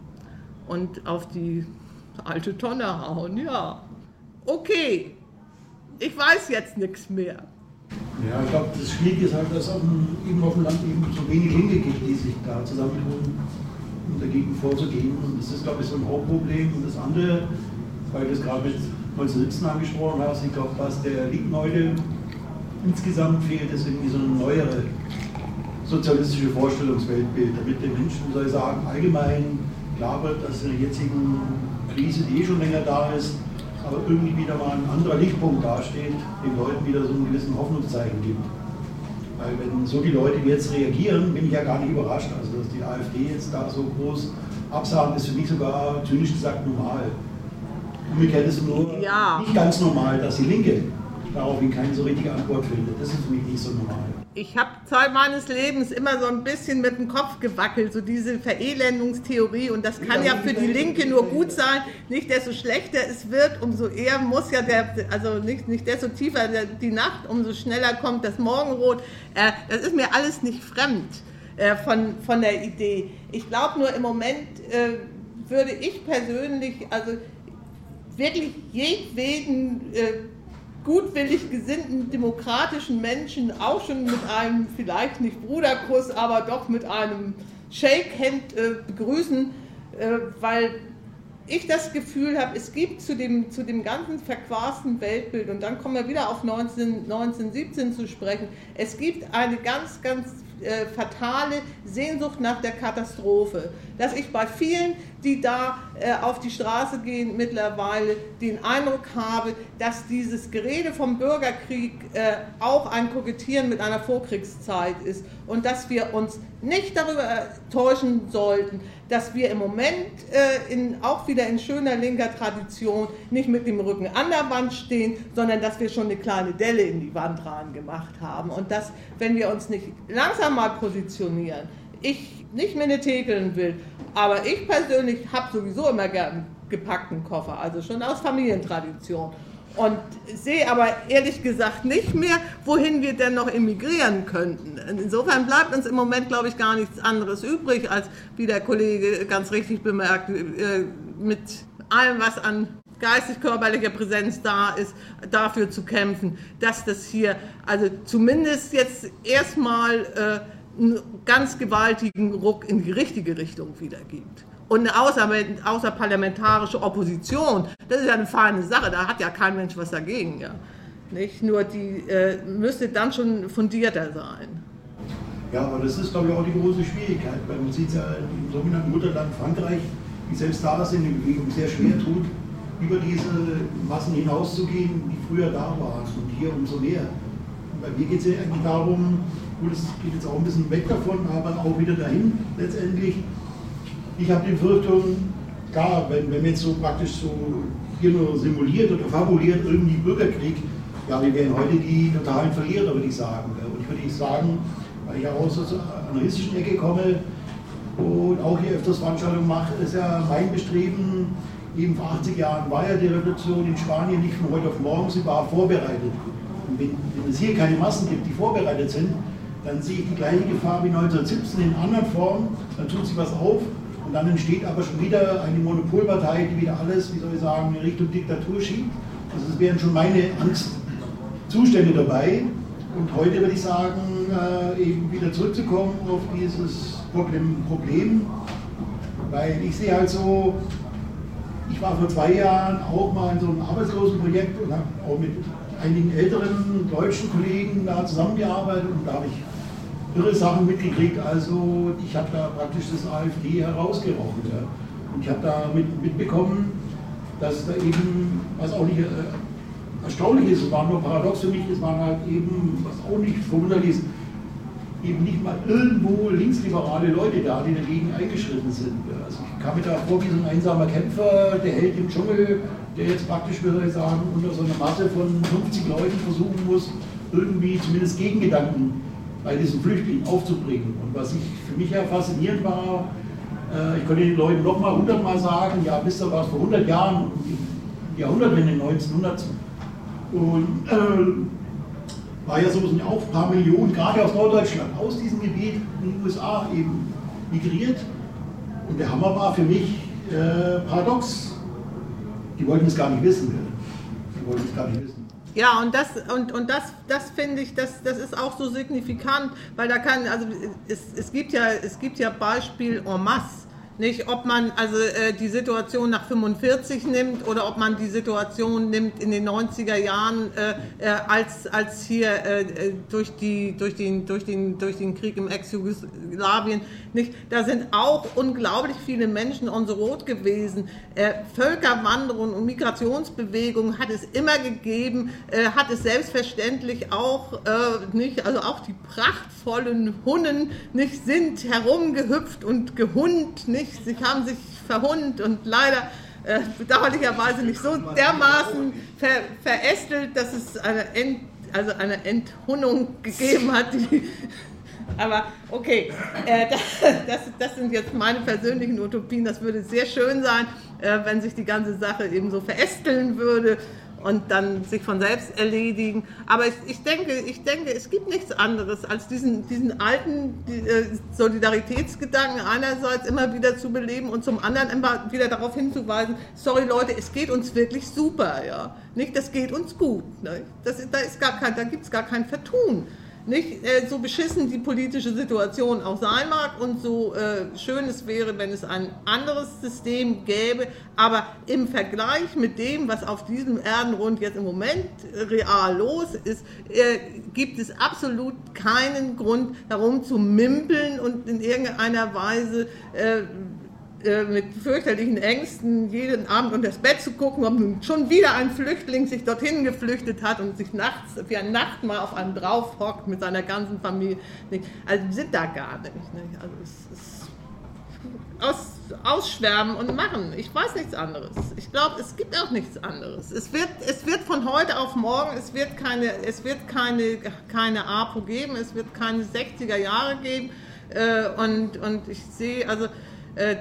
B: und auf die alte Tonne hauen, ja. Okay, ich weiß jetzt nichts mehr.
G: Ja, ich glaube, das Schwierige ist halt, dass auf dem, eben auf dem Land eben so wenig Linke gibt, die sich da zusammentun, um dagegen vorzugehen. Und das ist, glaube ich, so ein Hauptproblem. Und das andere, weil du es gerade mit 1917 angesprochen hast, ich glaube, was der Linken heute insgesamt fehlt, ist irgendwie so eine neuere sozialistische Vorstellungsweltbild, damit den Menschen, soll ich sagen, allgemein klar wird, dass in der jetzigen Krise, die eh schon länger da ist, aber irgendwie wieder mal ein anderer Lichtpunkt dasteht, den Leuten wieder so einen gewissen Hoffnungszeichen gibt. Weil wenn so die Leute jetzt reagieren, bin ich ja gar nicht überrascht. Also dass die AfD jetzt da so groß absagen, ist für mich sogar zynisch gesagt normal. Umgekehrt ist es nur ja. nicht ganz normal, dass die Linke daraufhin keine so richtige Antwort findet. Das ist für mich nicht so normal.
B: Ich habe Zeit meines Lebens immer so ein bisschen mit dem Kopf gewackelt, so diese Verelendungstheorie. Und das kann ja, ja für die Linke nur gut sein. Nicht desto schlechter es wird, umso eher muss ja der, also nicht, nicht desto tiefer die Nacht, umso schneller kommt das Morgenrot. Äh, das ist mir alles nicht fremd äh, von, von der Idee. Ich glaube nur im Moment äh, würde ich persönlich, also wirklich jedweden äh, gutwillig gesinnten demokratischen Menschen auch schon mit einem vielleicht nicht Bruderkuss, aber doch mit einem Shake-Hand äh, begrüßen, äh, weil ich das Gefühl habe, es gibt zu dem, zu dem ganzen verquasten Weltbild, und dann kommen wir wieder auf 19, 1917 zu sprechen, es gibt eine ganz, ganz äh, fatale Sehnsucht nach der Katastrophe. Dass ich bei vielen, die da äh, auf die Straße gehen, mittlerweile den Eindruck habe, dass dieses Gerede vom Bürgerkrieg äh, auch ein Kokettieren mit einer Vorkriegszeit ist und dass wir uns nicht darüber täuschen sollten, dass wir im Moment äh, in, auch wieder in schöner linker Tradition nicht mit dem Rücken an der Wand stehen, sondern dass wir schon eine kleine Delle in die Wand rein gemacht haben. Und dass, wenn wir uns nicht langsam mal positionieren, ich nicht Menetekeln will, aber ich persönlich habe sowieso immer gern gepackten Koffer, also schon aus Familientradition und sehe aber ehrlich gesagt nicht mehr, wohin wir denn noch emigrieren könnten. Insofern bleibt uns im Moment, glaube ich, gar nichts anderes übrig, als, wie der Kollege ganz richtig bemerkt, äh, mit allem, was an geistig-körperlicher Präsenz da ist, dafür zu kämpfen, dass das hier also zumindest jetzt erstmal äh, einen ganz gewaltigen Ruck in die richtige Richtung wieder gibt. Und eine außer, außerparlamentarische Opposition, das ist ja eine feine Sache, da hat ja kein Mensch was dagegen. Ja. Nicht? Nur die äh, müsste dann schon fundierter sein.
G: Ja, aber das ist, glaube ich, auch die große Schwierigkeit, weil man sieht ja im sogenannten Mutterland Frankreich, wie selbst da das in der Bewegung sehr schwer tut, über diese Massen hinauszugehen, die früher da waren und hier umso mehr. Bei mir geht es ja eigentlich darum, gut, es geht jetzt auch ein bisschen weg davon, aber auch wieder dahin letztendlich. Ich habe die Befürchtung, klar, wenn, wenn jetzt so praktisch so hier nur simuliert oder fabuliert irgendwie Bürgerkrieg, ja, wir wären heute die totalen Verlierer, würde ich sagen. Und ich würde sagen, weil ich ja aus der analytischen Ecke komme und auch hier öfters Veranstaltungen mache, ist ja mein Bestreben, eben vor 80 Jahren war ja die Revolution in Spanien nicht von heute auf morgen, sie war vorbereitet. Und wenn, wenn es hier keine Massen gibt, die vorbereitet sind, dann sehe ich die gleiche Gefahr wie 1917 in anderen Formen, dann tut sich was auf und dann entsteht aber schon wieder eine Monopolpartei, die wieder alles, wie soll ich sagen, in Richtung Diktatur schiebt. Also es wären schon meine Angstzustände dabei. Und heute würde ich sagen, äh, eben wieder zurückzukommen auf dieses Problem, Problem, weil ich sehe halt so, ich war vor zwei Jahren auch mal in so einem Arbeitslosenprojekt und habe auch mit einigen älteren deutschen Kollegen da zusammengearbeitet und da habe ich irre Sachen mitgekriegt. Also ich habe da praktisch das AfD herausgerochen. Ja. Und ich habe da mit, mitbekommen, dass da eben, was auch nicht äh, erstaunlich ist, es war nur paradox für mich, es waren halt eben, was auch nicht verwunderlich ist, eben nicht mal irgendwo linksliberale Leute da, die dagegen eingeschritten sind. Also ich kam mir da vor wie so ein einsamer Kämpfer, der Held im Dschungel, der jetzt praktisch, würde ich sagen, unter so einer Masse von 50 Leuten versuchen muss, irgendwie zumindest Gegengedanken bei diesen Flüchtlingen aufzubringen. Und was ich für mich ja faszinierend war, äh, ich konnte den Leuten nochmal hundertmal sagen, ja, wisst ihr was, vor 100 Jahren, Jahrhundertwende 1900 und äh, war ja so sind auch ein paar Millionen, gerade aus Norddeutschland, aus diesem Gebiet in den USA eben migriert. Und der Hammer war für mich äh, paradox. Die wollten es gar nicht wissen. Die wollten es gar nicht wissen.
B: Ja, und das, und, und das, das finde ich, das, das ist auch so signifikant, weil da kann, also es, es, gibt, ja, es gibt ja Beispiel en masse nicht, ob man also äh, die Situation nach 45 nimmt oder ob man die Situation nimmt in den 90er Jahren, äh, äh, als, als hier äh, äh, durch, die, durch, den, durch, den, durch den Krieg im Ex-Jugoslawien. Da sind auch unglaublich viele Menschen on the road gewesen. Äh, Völkerwanderung und Migrationsbewegungen hat es immer gegeben, hat es selbstverständlich auch nicht, also auch die prachtvollen Hunnen nicht sind herumgehüpft und gehund nicht sich, sie haben sich verhund und leider äh, bedauerlicherweise nicht so dermaßen ver, verästelt, dass es eine, Ent, also eine Enthunnung gegeben hat. Die, aber okay, äh, [laughs] das, das, sind jetzt meine persönlichen Utopien. Das würde sehr schön sein, äh, wenn sich die ganze Sache eben so verästeln würde und dann sich von selbst erledigen. Aber ich, ich, denke, ich denke, es gibt nichts anderes, als diesen, diesen alten äh, Solidaritätsgedanken einerseits immer wieder zu beleben und zum anderen immer wieder darauf hinzuweisen, sorry Leute, es geht uns wirklich super, ja. Nicht, das geht uns gut. Ne? Das, da da gibt es gar kein Vertun nicht äh, so beschissen die politische Situation auch sein mag und so äh, schön es wäre, wenn es ein anderes System gäbe, aber im Vergleich mit dem, was auf diesem Erdenrund jetzt im Moment real los ist, äh, gibt es absolut keinen Grund darum zu mimpeln und in irgendeiner Weise äh, mit fürchterlichen Ängsten jeden Abend unter das Bett zu gucken, ob nun schon wieder ein Flüchtling sich dorthin geflüchtet hat und sich nachts wie ein Nachtmahl auf einen drauf hockt mit seiner ganzen Familie. Also sind da gar nicht. nicht? Also es ist aus, ausschwärmen und machen. Ich weiß nichts anderes. Ich glaube, es gibt auch nichts anderes. Es wird, es wird von heute auf morgen, es wird keine, es wird keine, keine APO geben, es wird keine 60er Jahre geben. Äh, und, und ich sehe, also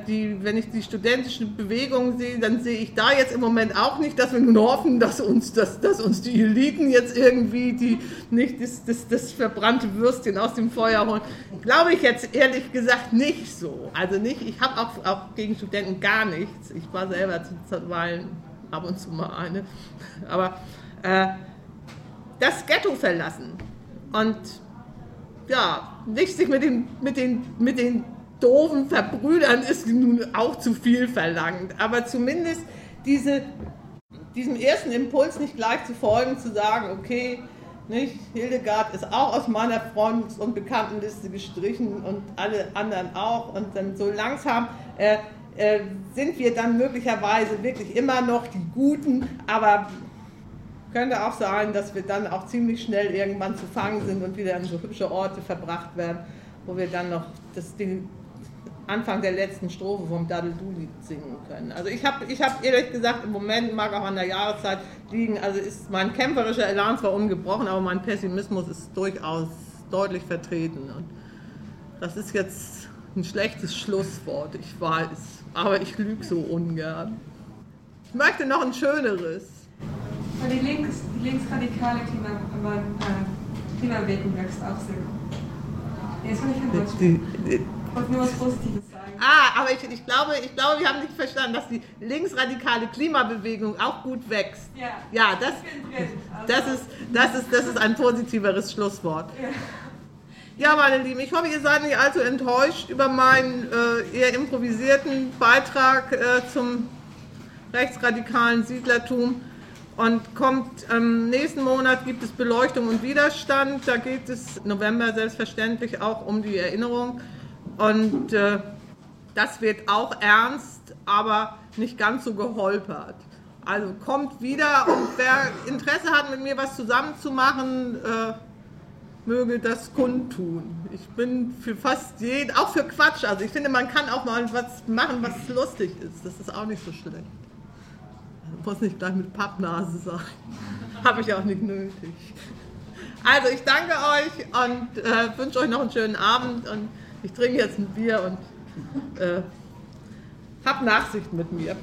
B: die, wenn ich die studentischen Bewegungen sehe, dann sehe ich da jetzt im Moment auch nicht, dass wir nun hoffen, dass uns, dass, dass uns die Eliten jetzt irgendwie die, nicht das, das, das verbrannte Würstchen aus dem Feuer holen. Glaube ich jetzt ehrlich gesagt nicht so. Also nicht, ich habe auch, auch gegen Studenten gar nichts. Ich war selber zuweilen ab und zu mal eine. Aber äh, das Ghetto verlassen und ja, nicht sich mit den, mit den, mit den doofen Verbrüdern ist nun auch zu viel verlangt. Aber zumindest diese, diesem ersten Impuls nicht gleich zu folgen, zu sagen, okay, nicht, Hildegard ist auch aus meiner Freundes- und Bekanntenliste gestrichen und alle anderen auch. Und dann so langsam äh, äh, sind wir dann möglicherweise wirklich immer noch die Guten, aber könnte auch sein, dass wir dann auch ziemlich schnell irgendwann zu fangen sind und wieder an so hübsche Orte verbracht werden, wo wir dann noch das Ding Anfang der letzten Strophe vom Daddel-Du-Lied singen können. Also ich habe ich hab ehrlich gesagt im Moment, mag auch an der Jahreszeit liegen, also ist mein kämpferischer Elan zwar ungebrochen, aber mein Pessimismus ist durchaus deutlich vertreten. Und das ist jetzt ein schlechtes Schlusswort, ich weiß, aber ich lüge so ungern. Ich möchte noch ein schöneres.
C: Die, links, die linksradikale Klima, äh, Klimabewegung wächst auch sehr. Jetzt kann ich. Ich wollte nur was Positives sagen.
B: Ah, aber ich, ich, glaube, ich glaube, wir haben nicht verstanden, dass die linksradikale Klimabewegung auch gut wächst.
C: Ja,
B: ja das,
C: Also
B: das, ist, das, ist, das ist ein positiveres Schlusswort.
C: Ja.
B: Ja, meine Lieben, ich hoffe, ihr seid nicht allzu enttäuscht über meinen äh, eher improvisierten Beitrag äh, zum rechtsradikalen Siedlertum. Und kommt ähm, nächsten Monat gibt es Beleuchtung und Widerstand. Da geht es November selbstverständlich auch um die Erinnerung. Und äh, das wird auch ernst, aber nicht ganz so geholpert. Also kommt wieder und wer Interesse hat, mit mir was zusammenzumachen, äh, möge das kundtun. Ich bin für fast jeden, auch für Quatsch. Also ich finde, man kann auch mal was machen, was lustig ist. Das ist auch nicht so schlecht. Also muss nicht gleich mit Pappnase sein. [laughs] Habe ich auch nicht nötig. Also ich danke euch und äh, wünsche euch noch einen schönen Abend und ich trinke jetzt ein Bier und äh, hab Nachsicht mit mir.